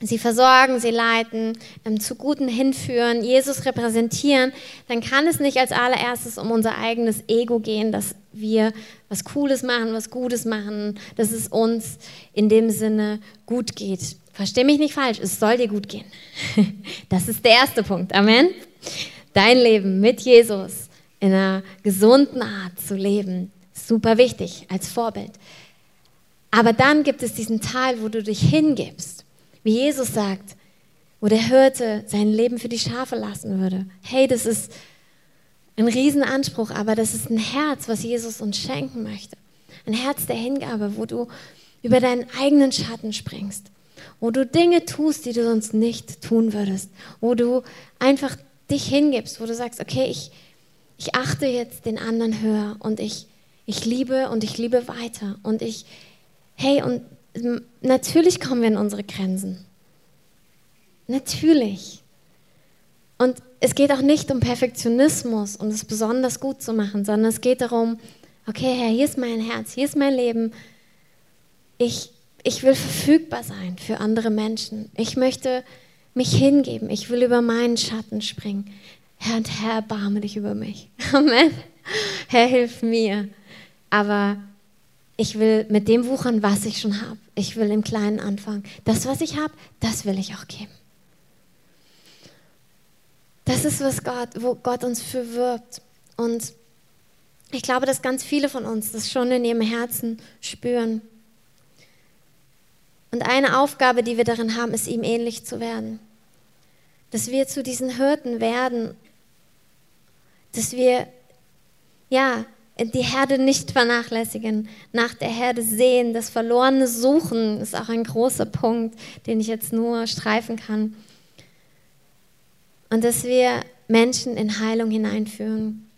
sie versorgen, sie leiten, ähm, zu Guten hinführen, Jesus repräsentieren, dann kann es nicht als allererstes um unser eigenes Ego gehen, dass wir was Cooles machen, was Gutes machen, dass es uns in dem Sinne gut geht. Versteh mich nicht falsch, es soll dir gut gehen. Das ist der erste Punkt. Amen. Dein Leben mit Jesus in einer gesunden Art zu leben, super wichtig als Vorbild. Aber dann gibt es diesen Teil, wo du dich hingibst wie Jesus sagt, wo der Hirte sein Leben für die Schafe lassen würde. Hey, das ist ein Riesenanspruch, aber das ist ein Herz, was Jesus uns schenken möchte. Ein Herz der Hingabe, wo du über deinen eigenen Schatten springst, wo du Dinge tust, die du sonst nicht tun würdest, wo du einfach dich hingibst, wo du sagst, okay, ich, ich achte jetzt den anderen höher und ich, ich liebe und ich liebe weiter und ich, hey, und natürlich kommen wir in unsere Grenzen. Natürlich. Und es geht auch nicht um Perfektionismus, um es besonders gut zu machen, sondern es geht darum, okay, Herr, hier ist mein Herz, hier ist mein Leben. Ich, ich will verfügbar sein für andere Menschen. Ich möchte mich hingeben. Ich will über meinen Schatten springen. Herr und Herr, erbarme dich über mich. Amen. Herr, hilf mir. Aber ich will mit dem wuchern, was ich schon habe. Ich will im Kleinen anfangen. Das, was ich habe, das will ich auch geben. Das ist, was Gott, wo Gott uns für wirbt. Und ich glaube, dass ganz viele von uns das schon in ihrem Herzen spüren. Und eine Aufgabe, die wir darin haben, ist, ihm ähnlich zu werden. Dass wir zu diesen Hirten werden. Dass wir, ja, die Herde nicht vernachlässigen, nach der Herde sehen, das Verlorene suchen, ist auch ein großer Punkt, den ich jetzt nur streifen kann. Und dass wir Menschen in Heilung hineinführen.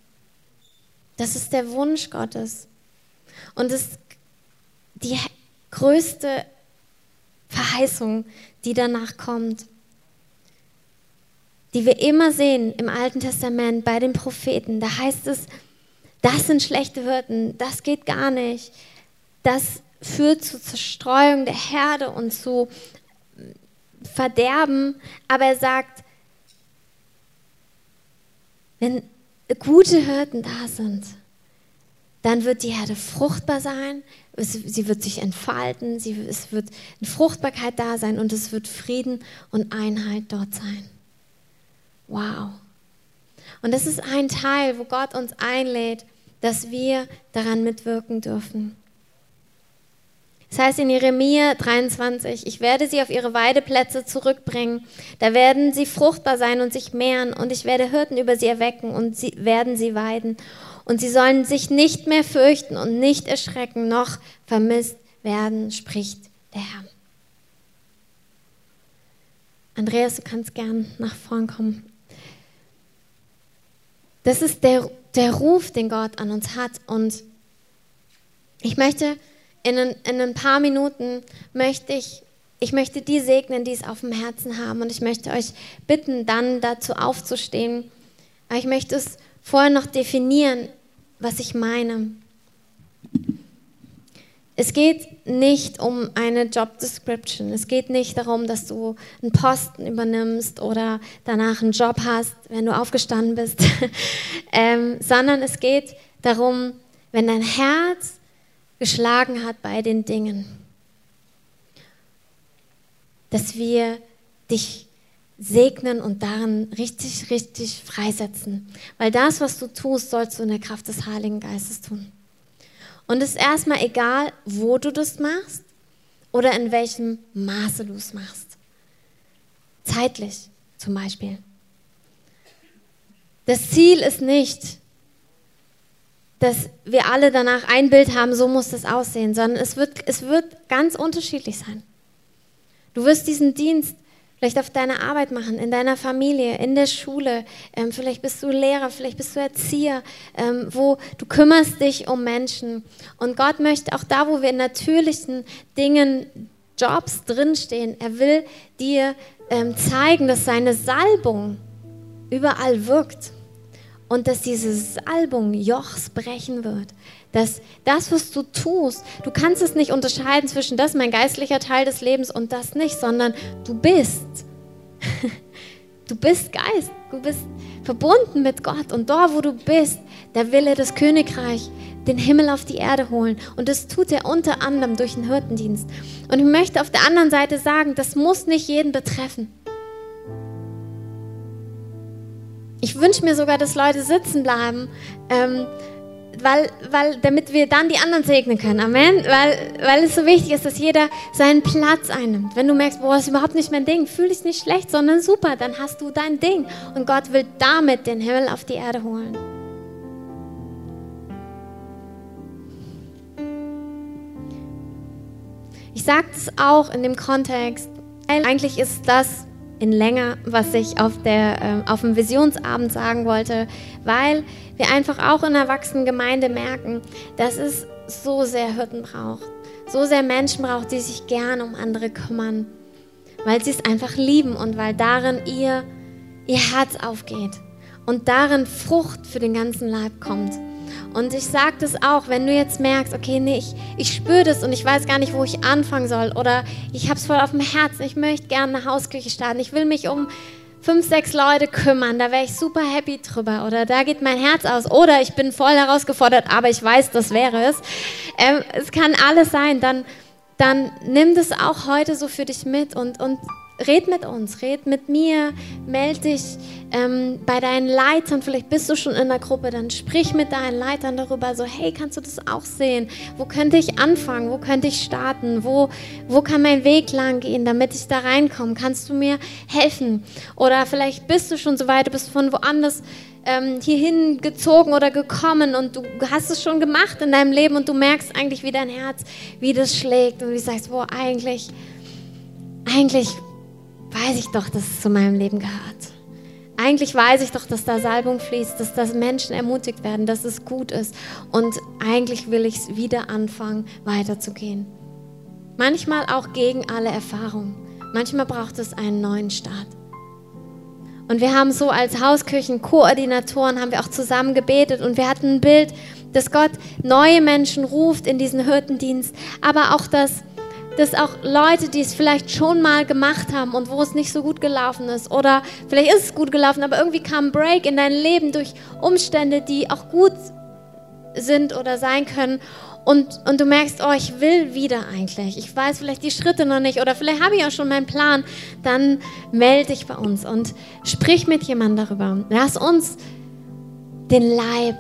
Das ist der Wunsch Gottes. Und es ist die größte Verheißung, die danach kommt, die wir immer sehen im Alten Testament bei den Propheten. Da heißt es, das sind schlechte Hirten, das geht gar nicht. Das führt zu Zerstreuung der Herde und zu Verderben. Aber er sagt, wenn gute Hirten da sind, dann wird die Herde fruchtbar sein, sie wird sich entfalten, sie, es wird eine Fruchtbarkeit da sein und es wird Frieden und Einheit dort sein. Wow. Und das ist ein Teil, wo Gott uns einlädt, dass wir daran mitwirken dürfen. Das heißt in Jeremia 23, ich werde sie auf ihre Weideplätze zurückbringen, da werden sie fruchtbar sein und sich mehren und ich werde Hirten über sie erwecken und sie werden sie weiden und sie sollen sich nicht mehr fürchten und nicht erschrecken noch vermisst werden, spricht der Herr. Andreas, du kannst gern nach vorn kommen. Das ist der, der Ruf, den Gott an uns hat. Und ich möchte in ein, in ein paar Minuten, möchte ich, ich möchte die segnen, die es auf dem Herzen haben. Und ich möchte euch bitten, dann dazu aufzustehen. Aber ich möchte es vorher noch definieren, was ich meine. Es geht nicht um eine Job Description. Es geht nicht darum, dass du einen Posten übernimmst oder danach einen Job hast, wenn du aufgestanden bist, ähm, sondern es geht darum, wenn dein Herz geschlagen hat bei den Dingen, dass wir dich segnen und darin richtig, richtig freisetzen. Weil das, was du tust, sollst du in der Kraft des Heiligen Geistes tun. Und es ist erstmal egal, wo du das machst oder in welchem Maße du es machst. Zeitlich zum Beispiel. Das Ziel ist nicht, dass wir alle danach ein Bild haben, so muss das aussehen, sondern es wird, es wird ganz unterschiedlich sein. Du wirst diesen Dienst vielleicht auf deiner Arbeit machen, in deiner Familie, in der Schule. Ähm, vielleicht bist du Lehrer, vielleicht bist du Erzieher, ähm, wo du kümmerst dich um Menschen. Und Gott möchte auch da, wo wir in natürlichen Dingen, Jobs drinstehen, er will dir ähm, zeigen, dass seine Salbung überall wirkt und dass diese Salbung Jochs brechen wird. Dass das, was du tust, du kannst es nicht unterscheiden zwischen das, mein geistlicher Teil des Lebens und das nicht, sondern du bist. Du bist Geist, du bist verbunden mit Gott und dort, wo du bist, da will er das Königreich, den Himmel auf die Erde holen. Und das tut er unter anderem durch den Hirtendienst. Und ich möchte auf der anderen Seite sagen, das muss nicht jeden betreffen. Ich wünsche mir sogar, dass Leute sitzen bleiben, ähm, weil, weil, damit wir dann die anderen segnen können. Amen. Weil, weil es so wichtig ist, dass jeder seinen Platz einnimmt. Wenn du merkst, boah, ist überhaupt nicht mein Ding, fühl dich nicht schlecht, sondern super, dann hast du dein Ding. Und Gott will damit den Himmel auf die Erde holen. Ich sage es auch in dem Kontext, eigentlich ist das in länger, was ich auf, der, äh, auf dem Visionsabend sagen wollte, weil wir einfach auch in der Erwachsenengemeinde merken, dass es so sehr Hirten braucht, so sehr Menschen braucht, die sich gern um andere kümmern, weil sie es einfach lieben und weil darin ihr, ihr Herz aufgeht und darin Frucht für den ganzen Leib kommt. Und ich sage das auch, wenn du jetzt merkst, okay, nee, ich, ich spüre das und ich weiß gar nicht, wo ich anfangen soll oder ich habe es voll auf dem Herzen, ich möchte gerne eine Hausküche starten, ich will mich um fünf, sechs Leute kümmern, da wäre ich super happy drüber oder da geht mein Herz aus oder ich bin voll herausgefordert, aber ich weiß, das wäre es. Ähm, es kann alles sein, dann, dann nimm das auch heute so für dich mit und, und red mit uns, red mit mir, melde dich ähm, bei deinen Leitern, vielleicht bist du schon in der Gruppe, dann sprich mit deinen Leitern darüber, so hey, kannst du das auch sehen? Wo könnte ich anfangen? Wo könnte ich starten? Wo, wo kann mein Weg lang gehen, damit ich da reinkomme? Kannst du mir helfen? Oder vielleicht bist du schon so weit, du bist von woanders ähm, hierhin gezogen oder gekommen und du hast es schon gemacht in deinem Leben und du merkst eigentlich, wie dein Herz, wie das schlägt und du sagst, boah, eigentlich, eigentlich weiß ich doch, dass es zu meinem Leben gehört. Eigentlich weiß ich doch, dass da Salbung fließt, dass das Menschen ermutigt werden, dass es gut ist. Und eigentlich will ich es wieder anfangen, weiterzugehen. Manchmal auch gegen alle Erfahrungen. Manchmal braucht es einen neuen Start. Und wir haben so als Hauskirchenkoordinatoren haben wir auch zusammen gebetet und wir hatten ein Bild, dass Gott neue Menschen ruft in diesen Hirtendienst, aber auch, dass dass auch Leute, die es vielleicht schon mal gemacht haben und wo es nicht so gut gelaufen ist oder vielleicht ist es gut gelaufen, aber irgendwie kam ein Break in dein Leben durch Umstände, die auch gut sind oder sein können und, und du merkst, oh, ich will wieder eigentlich. Ich weiß vielleicht die Schritte noch nicht oder vielleicht habe ich auch schon meinen Plan. Dann melde dich bei uns und sprich mit jemandem darüber. Lass uns den Leib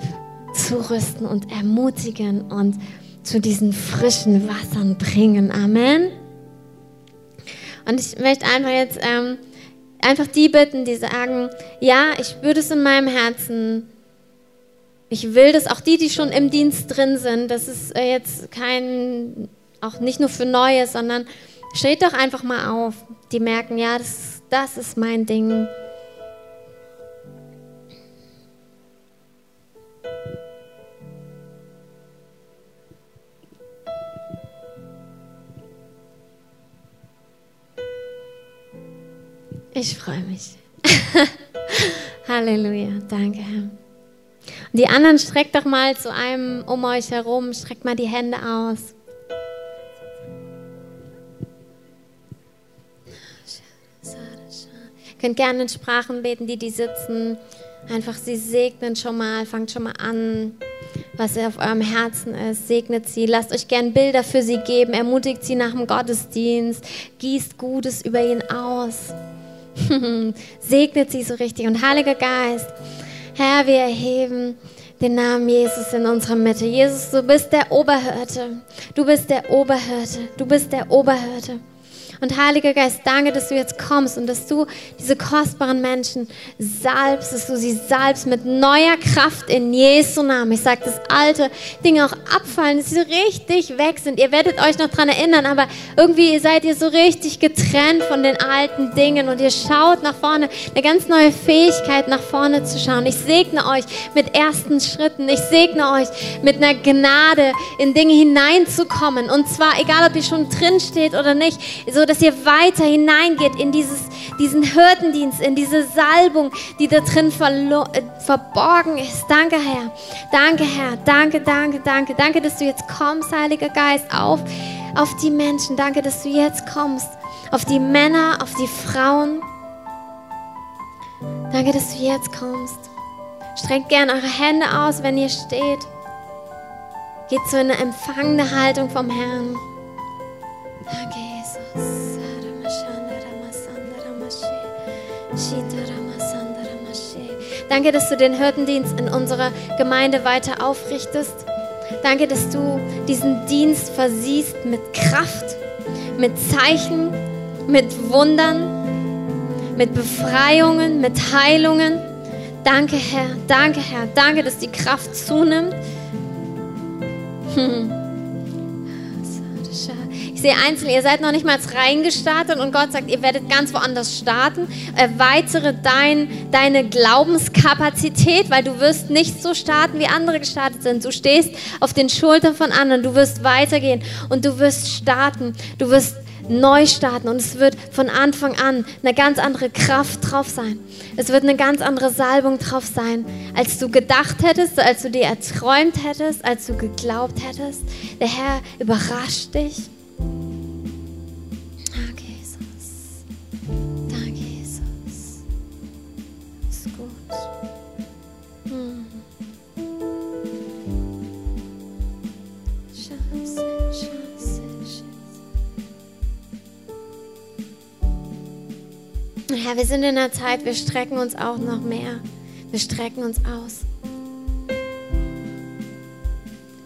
zurüsten und ermutigen und zu diesen frischen Wassern bringen. Amen. Und ich möchte einfach jetzt ähm, einfach die bitten, die sagen, ja, ich spüre das in meinem Herzen. Ich will das, auch die, die schon im Dienst drin sind, das ist äh, jetzt kein, auch nicht nur für Neue, sondern steht doch einfach mal auf. Die merken, ja, das, das ist mein Ding. Ich freue mich. Halleluja. Danke, Herr. Die anderen streckt doch mal zu einem um euch herum, streckt mal die Hände aus. Ihr könnt gerne in Sprachen beten, die die sitzen. Einfach sie segnen schon mal, fangt schon mal an, was auf eurem Herzen ist. Segnet sie, lasst euch gern Bilder für sie geben, ermutigt sie nach dem Gottesdienst, gießt Gutes über ihn aus. Segnet sie so richtig. Und Heiliger Geist, Herr, wir erheben den Namen Jesus in unserer Mitte. Jesus, du bist der Oberhirte. Du bist der Oberhirte. Du bist der Oberhirte. Und Heiliger Geist, danke, dass du jetzt kommst und dass du diese kostbaren Menschen salbst, dass du sie salbst mit neuer Kraft in Jesu Namen. Ich sage, dass alte Dinge auch abfallen, dass sie richtig weg sind. Ihr werdet euch noch daran erinnern, aber irgendwie seid ihr so richtig getrennt von den alten Dingen und ihr schaut nach vorne, eine ganz neue Fähigkeit nach vorne zu schauen. Ich segne euch mit ersten Schritten. Ich segne euch mit einer Gnade in Dinge hineinzukommen. Und zwar, egal ob ihr schon drin steht oder nicht, so dass ihr weiter hineingeht in dieses, diesen Hirtendienst, in diese Salbung, die da drin äh, verborgen ist. Danke, Herr. Danke, Herr. Danke, danke, danke. Danke, dass du jetzt kommst, Heiliger Geist, auf, auf die Menschen. Danke, dass du jetzt kommst. Auf die Männer, auf die Frauen. Danke, dass du jetzt kommst. Streckt gern eure Hände aus, wenn ihr steht. Geht so in eine empfangende Haltung vom Herrn. Danke, Jesus. Danke, dass du den Hirtendienst in unserer Gemeinde weiter aufrichtest. Danke, dass du diesen Dienst versiehst mit Kraft, mit Zeichen, mit Wundern, mit Befreiungen, mit Heilungen. Danke, Herr. Danke, Herr. Danke, dass die Kraft zunimmt. Hm. Sehe einzeln, ihr seid noch nicht mal reingestartet und Gott sagt, ihr werdet ganz woanders starten. Erweitere dein, deine Glaubenskapazität, weil du wirst nicht so starten, wie andere gestartet sind. Du stehst auf den Schultern von anderen, du wirst weitergehen und du wirst starten. Du wirst neu starten und es wird von Anfang an eine ganz andere Kraft drauf sein. Es wird eine ganz andere Salbung drauf sein, als du gedacht hättest, als du dir erträumt hättest, als du geglaubt hättest. Der Herr überrascht dich. Herr, wir sind in der Zeit, wir strecken uns auch noch mehr. Wir strecken uns aus.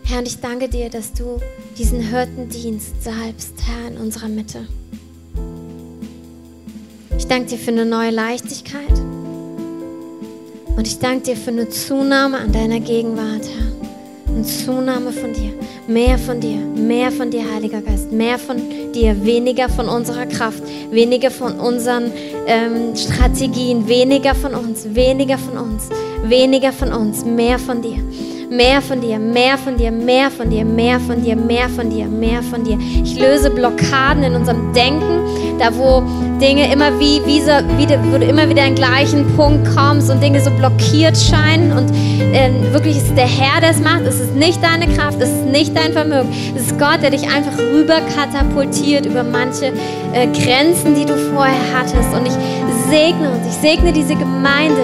Herr, und ich danke dir, dass du diesen Hirtendienst salbst, Herr, in unserer Mitte. Ich danke dir für eine neue Leichtigkeit. Und ich danke dir für eine Zunahme an deiner Gegenwart, Herr. Eine Zunahme von dir. Mehr von dir, mehr von dir, Heiliger Geist. Mehr von dir, weniger von unserer Kraft, weniger von unseren ähm, Strategien, weniger von uns, weniger von uns, weniger von uns, mehr von dir. Mehr von dir, mehr von dir, mehr von dir, mehr von dir, mehr von dir, mehr von dir. Ich löse Blockaden in unserem Denken, da wo Dinge immer wie, wie so, wieder, wo du immer wieder an den gleichen Punkt kommst und Dinge so blockiert scheinen und äh, wirklich ist der Herr, der es macht. Es ist nicht deine Kraft, es ist nicht dein Vermögen. Es ist Gott, der dich einfach rüber katapultiert über manche äh, Grenzen, die du vorher hattest. Und ich segne uns, ich segne diese Gemeinde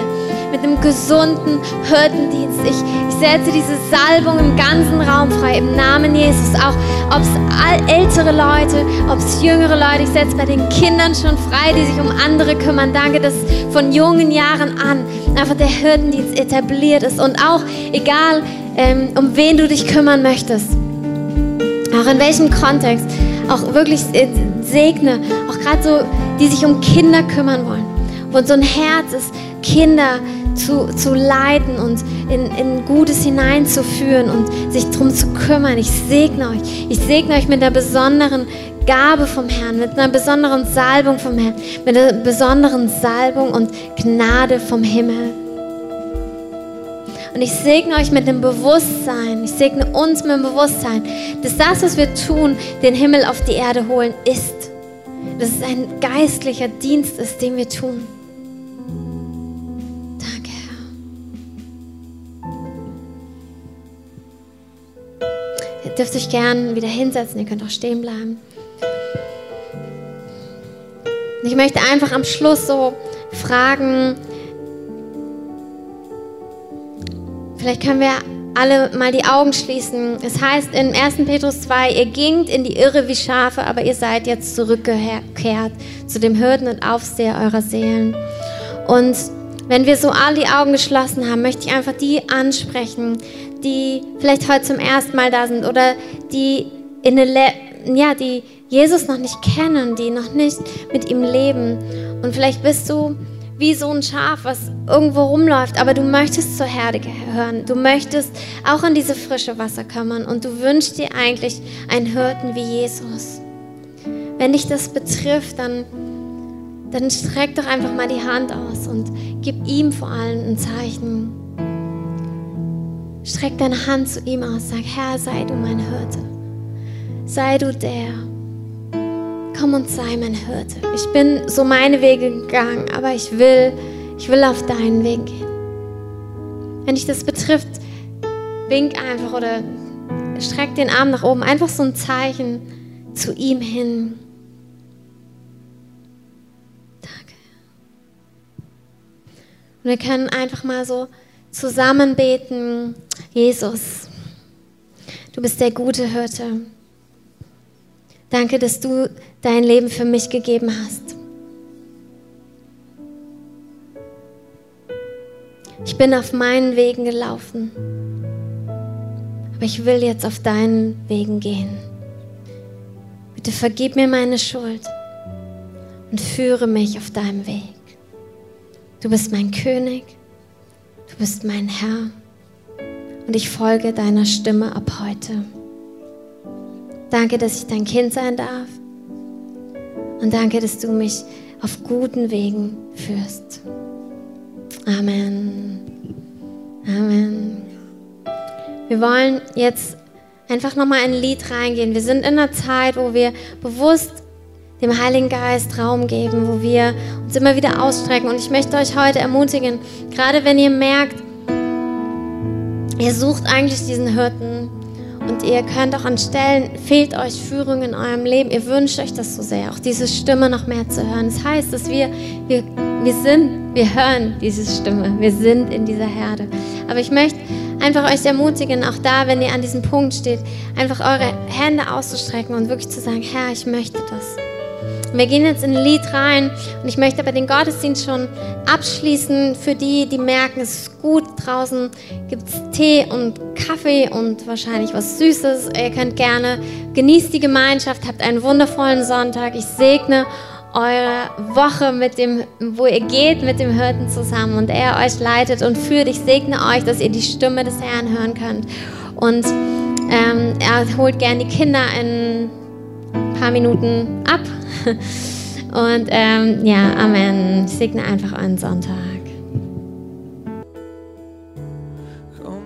mit einem gesunden Hirtendienst. Ich, ich setze diese Salbung im ganzen Raum frei, im Namen Jesus. Auch ob es ältere Leute, ob es jüngere Leute, ich setze bei den Kindern schon frei, die sich um andere kümmern. Danke, dass von jungen Jahren an einfach der Hirtendienst etabliert ist. Und auch egal, ähm, um wen du dich kümmern möchtest, auch in welchem Kontext, auch wirklich äh, segne, auch gerade so, die sich um Kinder kümmern wollen. Und so ein Herz ist, Kinder zu, zu leiten und in, in Gutes hineinzuführen und sich darum zu kümmern. Ich segne euch. Ich segne euch mit einer besonderen Gabe vom Herrn, mit einer besonderen Salbung vom Herrn, mit einer besonderen Salbung und Gnade vom Himmel. Und ich segne euch mit dem Bewusstsein, ich segne uns mit dem Bewusstsein, dass das, was wir tun, den Himmel auf die Erde holen, ist. Dass es ein geistlicher Dienst ist, den wir tun. Dürft euch gern wieder hinsetzen, ihr könnt auch stehen bleiben. Ich möchte einfach am Schluss so fragen, Vielleicht können wir alle mal die Augen schließen. Es heißt in 1. Petrus 2, ihr gingt in die Irre wie Schafe, aber ihr seid jetzt zurückgekehrt zu dem Hürden und Aufseher eurer Seelen. Und wenn wir so all die Augen geschlossen haben, möchte ich einfach die ansprechen, die vielleicht heute zum ersten Mal da sind oder die in eine ja, die Jesus noch nicht kennen, die noch nicht mit ihm leben. Und vielleicht bist du wie so ein Schaf, was irgendwo rumläuft, aber du möchtest zur Herde gehören. Du möchtest auch an diese frische Wasser kommen und du wünschst dir eigentlich einen Hirten wie Jesus. Wenn dich das betrifft, dann, dann streck doch einfach mal die Hand aus und gib ihm vor allem ein Zeichen. Streck deine Hand zu ihm aus, sag, Herr, sei du mein Hirte. Sei du der, komm und sei mein Hirte. Ich bin so meine Wege gegangen, aber ich will, ich will auf deinen Weg gehen. Wenn dich das betrifft, wink einfach oder streck den Arm nach oben, einfach so ein Zeichen zu ihm hin. Danke. Und wir können einfach mal so zusammen beten, Jesus, du bist der gute Hirte. Danke, dass du dein Leben für mich gegeben hast. Ich bin auf meinen Wegen gelaufen, aber ich will jetzt auf deinen Wegen gehen. Bitte vergib mir meine Schuld und führe mich auf deinem Weg. Du bist mein König, du bist mein Herr und ich folge deiner Stimme ab heute. Danke, dass ich dein Kind sein darf. Und danke, dass du mich auf guten Wegen führst. Amen. Amen. Wir wollen jetzt einfach nochmal ein Lied reingehen. Wir sind in einer Zeit, wo wir bewusst dem Heiligen Geist Raum geben, wo wir uns immer wieder ausstrecken. Und ich möchte euch heute ermutigen, gerade wenn ihr merkt, ihr sucht eigentlich diesen Hirten, und ihr könnt auch an Stellen, fehlt euch Führung in eurem Leben. Ihr wünscht euch das so sehr, auch diese Stimme noch mehr zu hören. Das heißt, dass wir, wir, wir sind, wir hören diese Stimme. Wir sind in dieser Herde. Aber ich möchte einfach euch ermutigen, auch da, wenn ihr an diesem Punkt steht, einfach eure Hände auszustrecken und wirklich zu sagen, Herr, ich möchte das. Wir gehen jetzt in ein Lied rein und ich möchte aber den Gottesdienst schon abschließen für die, die merken, es ist gut. Draußen gibt es Tee und Kaffee und wahrscheinlich was Süßes. Ihr könnt gerne, genießt die Gemeinschaft, habt einen wundervollen Sonntag. Ich segne eure Woche mit dem, wo ihr geht mit dem Hirten zusammen und er euch leitet und führt. Ich segne euch, dass ihr die Stimme des Herrn hören könnt. Und ähm, er holt gerne die Kinder in paar Minuten ab. Und ähm, ja, Amen. Ich segne einfach euren Sonntag. Komm.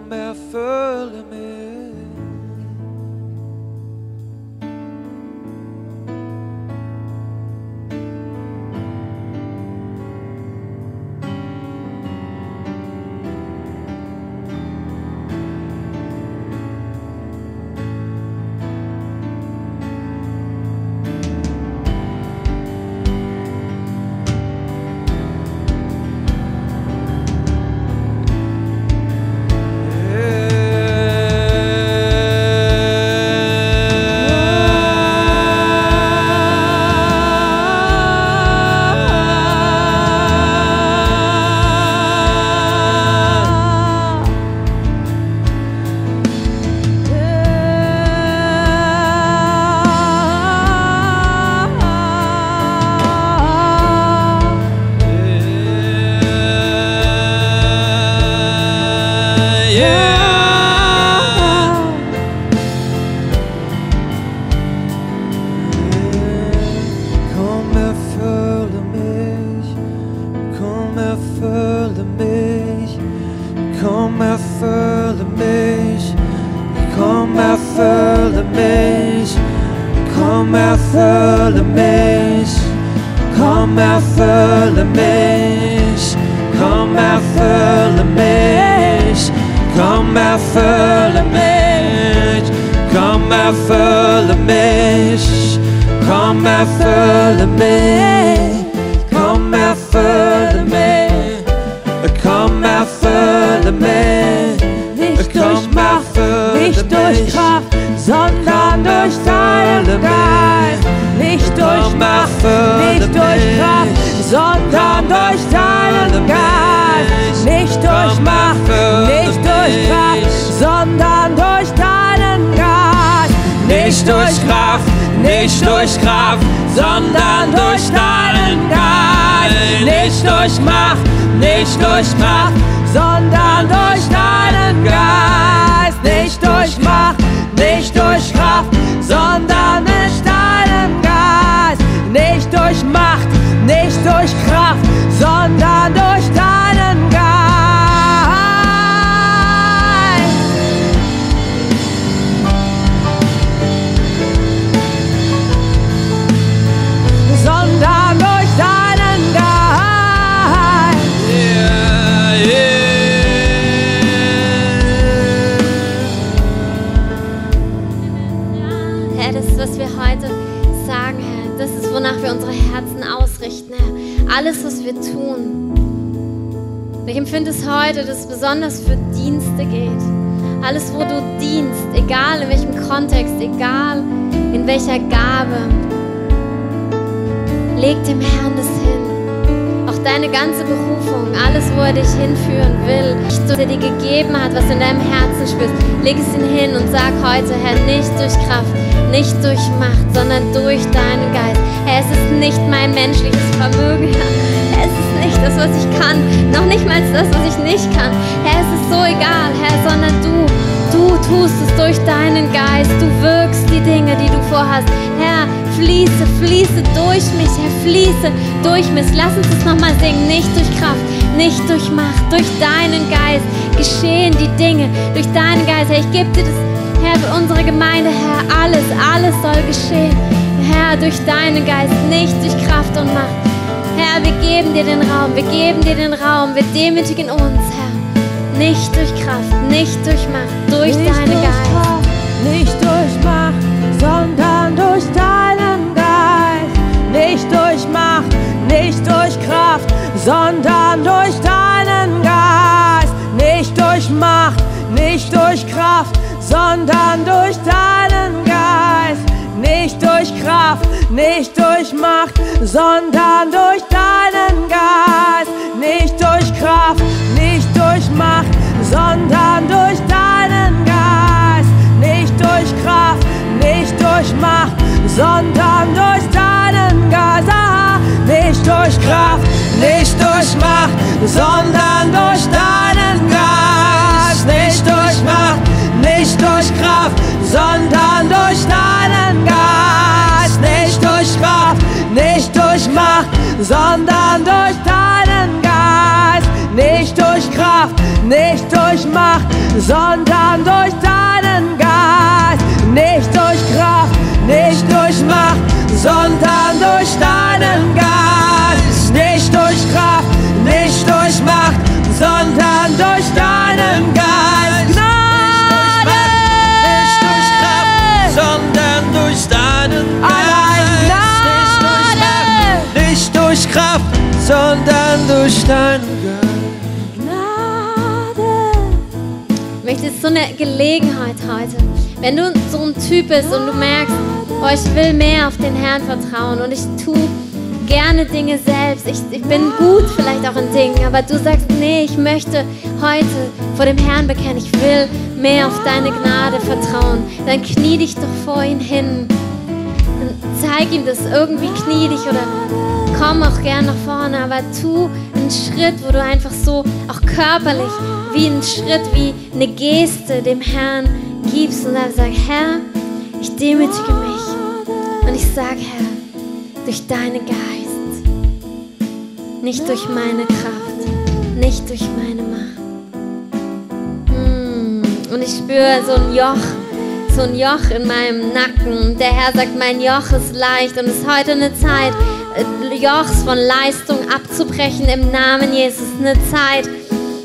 Besonders für Dienste geht. Alles, wo du dienst, egal in welchem Kontext, egal in welcher Gabe, leg dem Herrn das hin. Auch deine ganze Berufung, alles, wo er dich hinführen will, was er dir gegeben hat, was du in deinem Herzen spürst, leg es ihm hin und sag heute, Herr, nicht durch Kraft, nicht durch Macht, sondern durch deinen Geist. Herr, es ist nicht mein menschliches Vermögen, Herr. Es ist nicht das, was ich kann, noch nicht mal das, was ich nicht kann. Herr, es ist so egal, Herr, sondern du, du tust es durch deinen Geist, du wirkst die Dinge, die du vorhast. Herr, fließe, fließe durch mich, Herr, fließe durch mich. Lass uns das nochmal singen, nicht durch Kraft, nicht durch Macht, durch deinen Geist geschehen die Dinge, durch deinen Geist. Herr, ich gebe dir das, Herr, für unsere Gemeinde, Herr, alles, alles soll geschehen. Herr, durch deinen Geist, nicht durch Kraft und Macht. Herr, wir geben dir den Raum, wir geben dir den Raum, wir demütigen uns, Herr. Nicht durch Kraft, nicht durch Macht, durch nicht deinen durch Geist. Kraft, nicht durch Macht, sondern durch deinen Geist. Nicht durch Macht, nicht durch Kraft, sondern durch deinen Geist. Nicht durch Macht, nicht durch Kraft, sondern durch deinen Geist. Nicht durch Kraft, nicht Macht, sondern durch deinen Geist. Nicht durch Kraft, nicht durch Macht, sondern durch deinen Geist. Nicht durch Kraft, nicht durch Macht, sondern durch deinen Geist. Ah, nicht durch Kraft, nicht durch Macht, sondern sondern durch deinen Geist. Nicht durch Kraft, nicht durch Macht, sondern durch deinen Geist. Nicht durch Kraft, nicht durch Macht, sondern durch deinen Geist. Nicht durch Kraft, nicht durch Macht, sondern durch deinen Geist. Durch Geist. Gnade! Ich möchte, so eine Gelegenheit heute. Wenn du so ein Typ bist und du merkst, oh, ich will mehr auf den Herrn vertrauen und ich tue gerne Dinge selbst. Ich, ich bin gut vielleicht auch in Dingen, aber du sagst, nee, ich möchte heute vor dem Herrn bekennen, ich will mehr auf deine Gnade vertrauen. Dann knie dich doch vor ihn hin. Dann zeig ihm das irgendwie knie dich oder komm auch gern nach vorne, aber tu einen Schritt, wo du einfach so auch körperlich wie einen Schritt, wie eine Geste dem Herrn gibst und dann sag, Herr, ich demütige mich und ich sag, Herr, durch deinen Geist, nicht durch meine Kraft, nicht durch meine Macht. Mm, Und ich spüre so ein Joch, so ein Joch in meinem Nacken. Der Herr sagt, mein Joch ist leicht und es ist heute eine Zeit, Jochs von Leistung abzubrechen im Namen Jesus. Eine Zeit,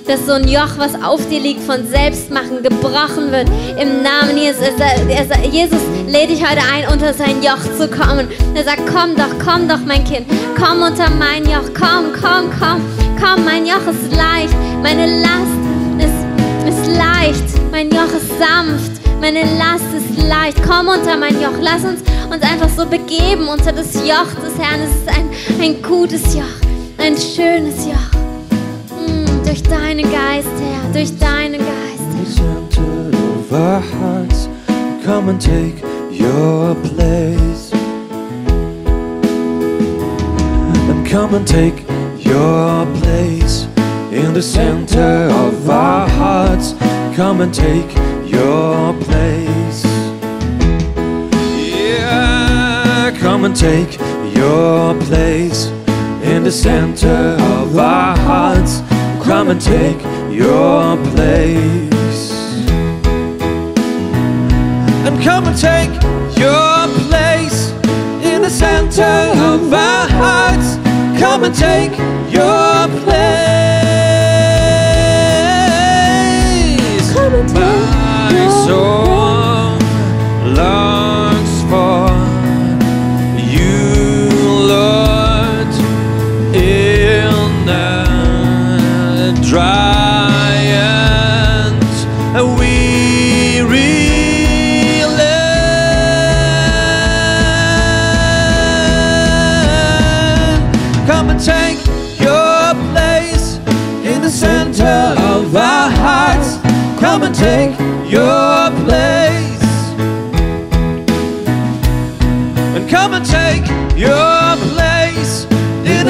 dass so ein Joch, was auf dir liegt, von Selbstmachen gebrochen wird. Im Namen Jesus. Jesus lädt dich heute ein, unter sein Joch zu kommen. Er sagt, komm doch, komm doch, mein Kind. Komm unter mein Joch. Komm, komm, komm. Komm, mein Joch ist leicht. Meine Last ist, ist leicht. Mein Joch ist sanft. Meine Last ist leicht. Komm unter mein Joch. Lass uns uns einfach so begeben unter das Joch des Herrn. Es ist ein, ein gutes Joch. Ein schönes Joch. Durch deinen Geist, Herr, durch deinen Geist. Of our hearts, come and take your place. And come and take your place in the center of our hearts. Come and take your place. Come and take your place in the center of our hearts come and take your place. And come and take your place in the center of our hearts. Come and take your place.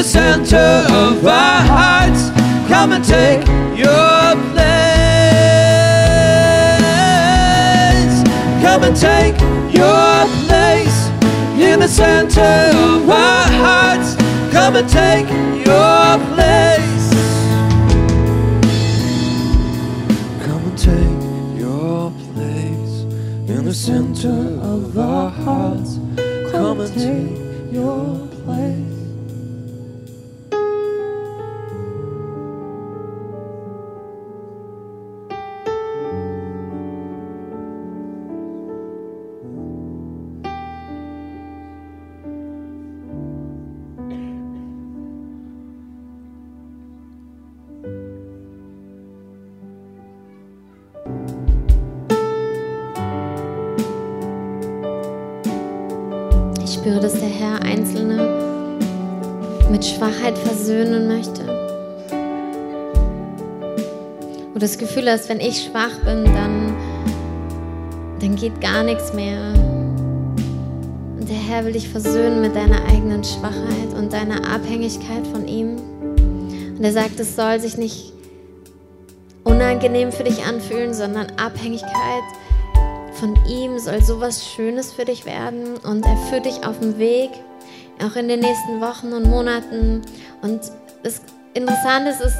The center of our hearts. Come and take your place. Come and take your place in the center of our hearts. Come and take your place. Come and take your place in the center of our hearts. Come and take your Und das Gefühl hast, wenn ich schwach bin, dann, dann geht gar nichts mehr. Und der Herr will dich versöhnen mit deiner eigenen Schwachheit und deiner Abhängigkeit von ihm. Und er sagt, es soll sich nicht unangenehm für dich anfühlen, sondern Abhängigkeit von ihm soll sowas Schönes für dich werden und er führt dich auf dem Weg, auch in den nächsten Wochen und Monaten. Und das Interessante ist,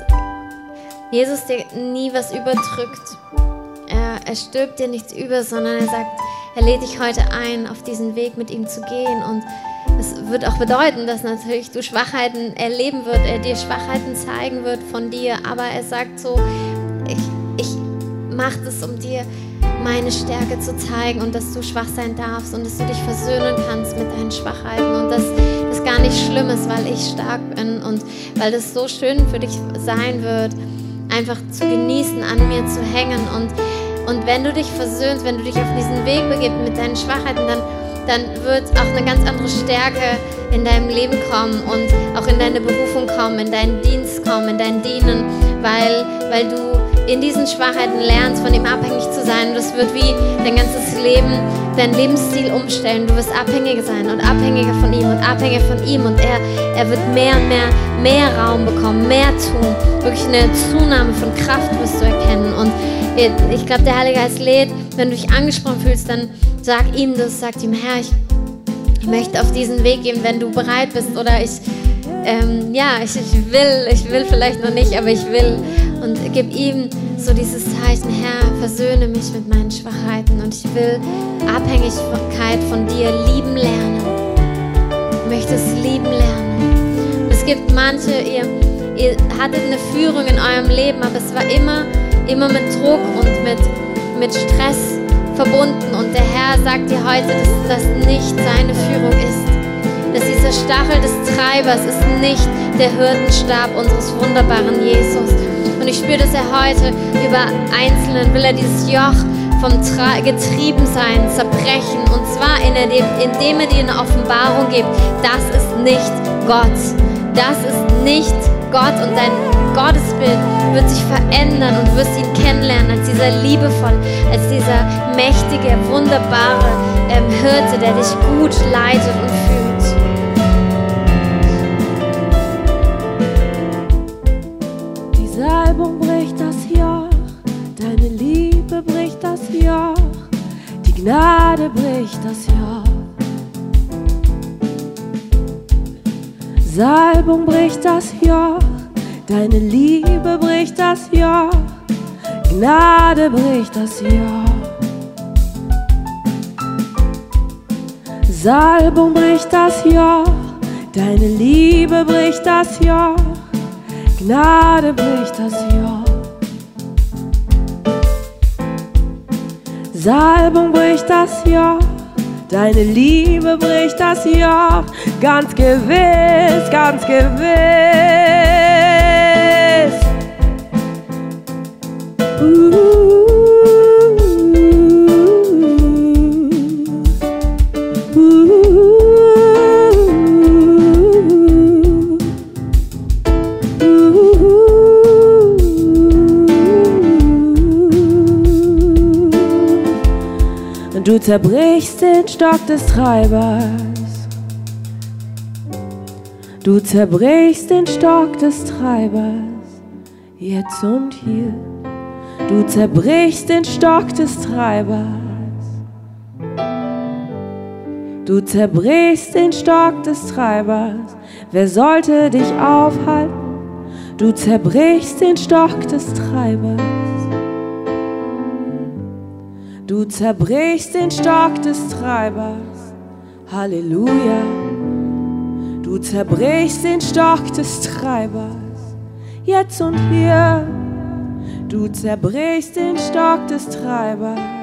Jesus dir nie was überdrückt. Er, er stülpt dir nichts über, sondern er sagt, er lädt dich heute ein, auf diesen Weg mit ihm zu gehen. Und es wird auch bedeuten, dass natürlich du Schwachheiten erleben wird, er dir Schwachheiten zeigen wird von dir. Aber er sagt so, ich, ich mache das, um dir meine Stärke zu zeigen und dass du schwach sein darfst und dass du dich versöhnen kannst mit deinen Schwachheiten und dass das gar nicht schlimm ist, weil ich stark bin und weil das so schön für dich sein wird, einfach zu genießen, an mir zu hängen. Und und wenn du dich versöhnst, wenn du dich auf diesen Weg begibst mit deinen Schwachheiten, dann, dann wird auch eine ganz andere Stärke in deinem Leben kommen und auch in deine Berufung kommen, in deinen Dienst kommen, in dein Dienen, weil, weil du in diesen Schwachheiten lernst, von ihm abhängig zu sein. Und das wird wie dein ganzes Leben, dein Lebensstil umstellen. Du wirst abhängiger sein und abhängiger von ihm und abhängiger von ihm. Und er, er wird mehr und mehr, mehr Raum bekommen, mehr tun. Wirklich eine Zunahme von Kraft wirst du erkennen. Und ich glaube, der Heilige Geist lädt, wenn du dich angesprochen fühlst, dann sag ihm das, sag ihm, Herr, ich, ich möchte auf diesen Weg gehen, wenn du bereit bist. Oder ich, ähm, ja, ich, ich will, ich will vielleicht noch nicht, aber ich will. Und gib ihm so dieses Zeichen, Herr, versöhne mich mit meinen Schwachheiten und ich will Abhängigkeit von dir lieben lernen. Ich möchte es lieben lernen. Es gibt manche, ihr, ihr hattet eine Führung in eurem Leben, aber es war immer, immer mit Druck und mit, mit Stress verbunden und der Herr sagt dir heute, dass das nicht seine Führung ist dass dieser Stachel des Treibers ist nicht der Hirtenstab unseres wunderbaren Jesus. Ich spüre, dass er heute über Einzelnen will er dieses Joch vom Tra Getriebensein zerbrechen. Und zwar in dem, indem er dir eine Offenbarung gibt. Das ist nicht Gott. Das ist nicht Gott. Und dein Gottesbild wird sich verändern und wirst ihn kennenlernen als dieser liebevoll, als dieser mächtige, wunderbare ähm, Hirte, der dich gut leitet und führt. Salbung bricht das Joch, deine Liebe bricht das Joch, die Gnade bricht das Joch. Salbung bricht das Joch, deine Liebe bricht das Joch, Gnade bricht das Joch. Salbung bricht das Joch, deine Liebe bricht das Joch. Gnade bricht das Joch. Salbung bricht das Joch. Deine Liebe bricht das Joch. Ganz gewiss, ganz gewiss. Du zerbrichst den Stock des Treibers. Du zerbrichst den Stock des Treibers. Jetzt und hier. Du zerbrichst den Stock des Treibers. Du zerbrichst den Stock des Treibers. Wer sollte dich aufhalten? Du zerbrichst den Stock des Treibers. Du zerbrichst den Stock des Treibers. Halleluja. Du zerbrichst den Stock des Treibers. Jetzt und hier. Du zerbrichst den Stock des Treibers.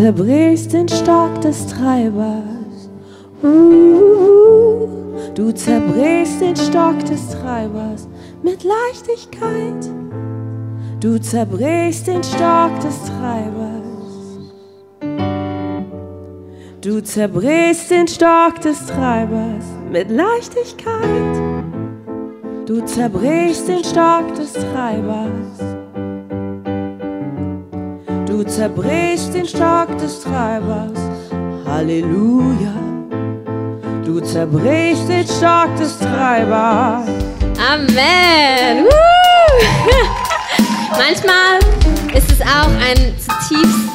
Zerbrichst den Stock des Treibers. Uh, du zerbrichst den Stock des Treibers mit Leichtigkeit. Du zerbrichst den Stock des Treibers. Du zerbrichst den Stock des Treibers mit Leichtigkeit. Du zerbrichst den Stock des Treibers. Du zerbrichst den Stock des Treibers. Halleluja. Du zerbrichst den Stock des Treibers. Amen. Manchmal ist es auch ein zutiefst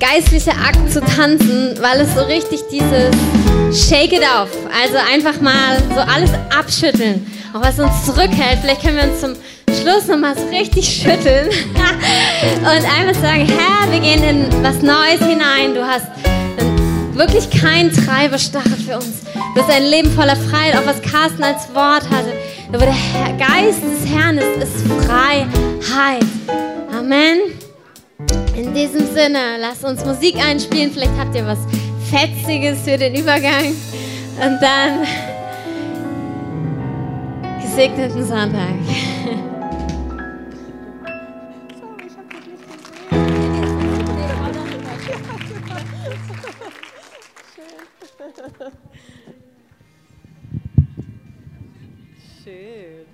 geistlicher Akt zu tanzen, weil es so richtig dieses Shake it off, also einfach mal so alles abschütteln, auch was uns zurückhält. Vielleicht können wir uns zum Schluss nochmal so richtig schütteln und einfach sagen, Herr, wir gehen in was Neues hinein. Du hast wirklich keinen Treiberstachel für uns. Du hast ein Leben voller Freiheit, auch was Carsten als Wort hatte. Aber der Geist des Herrn ist, ist Freiheit. Amen. In diesem Sinne, lasst uns Musik einspielen. Vielleicht habt ihr was Fetziges für den Übergang. Und dann gesegneten Sonntag. Schön.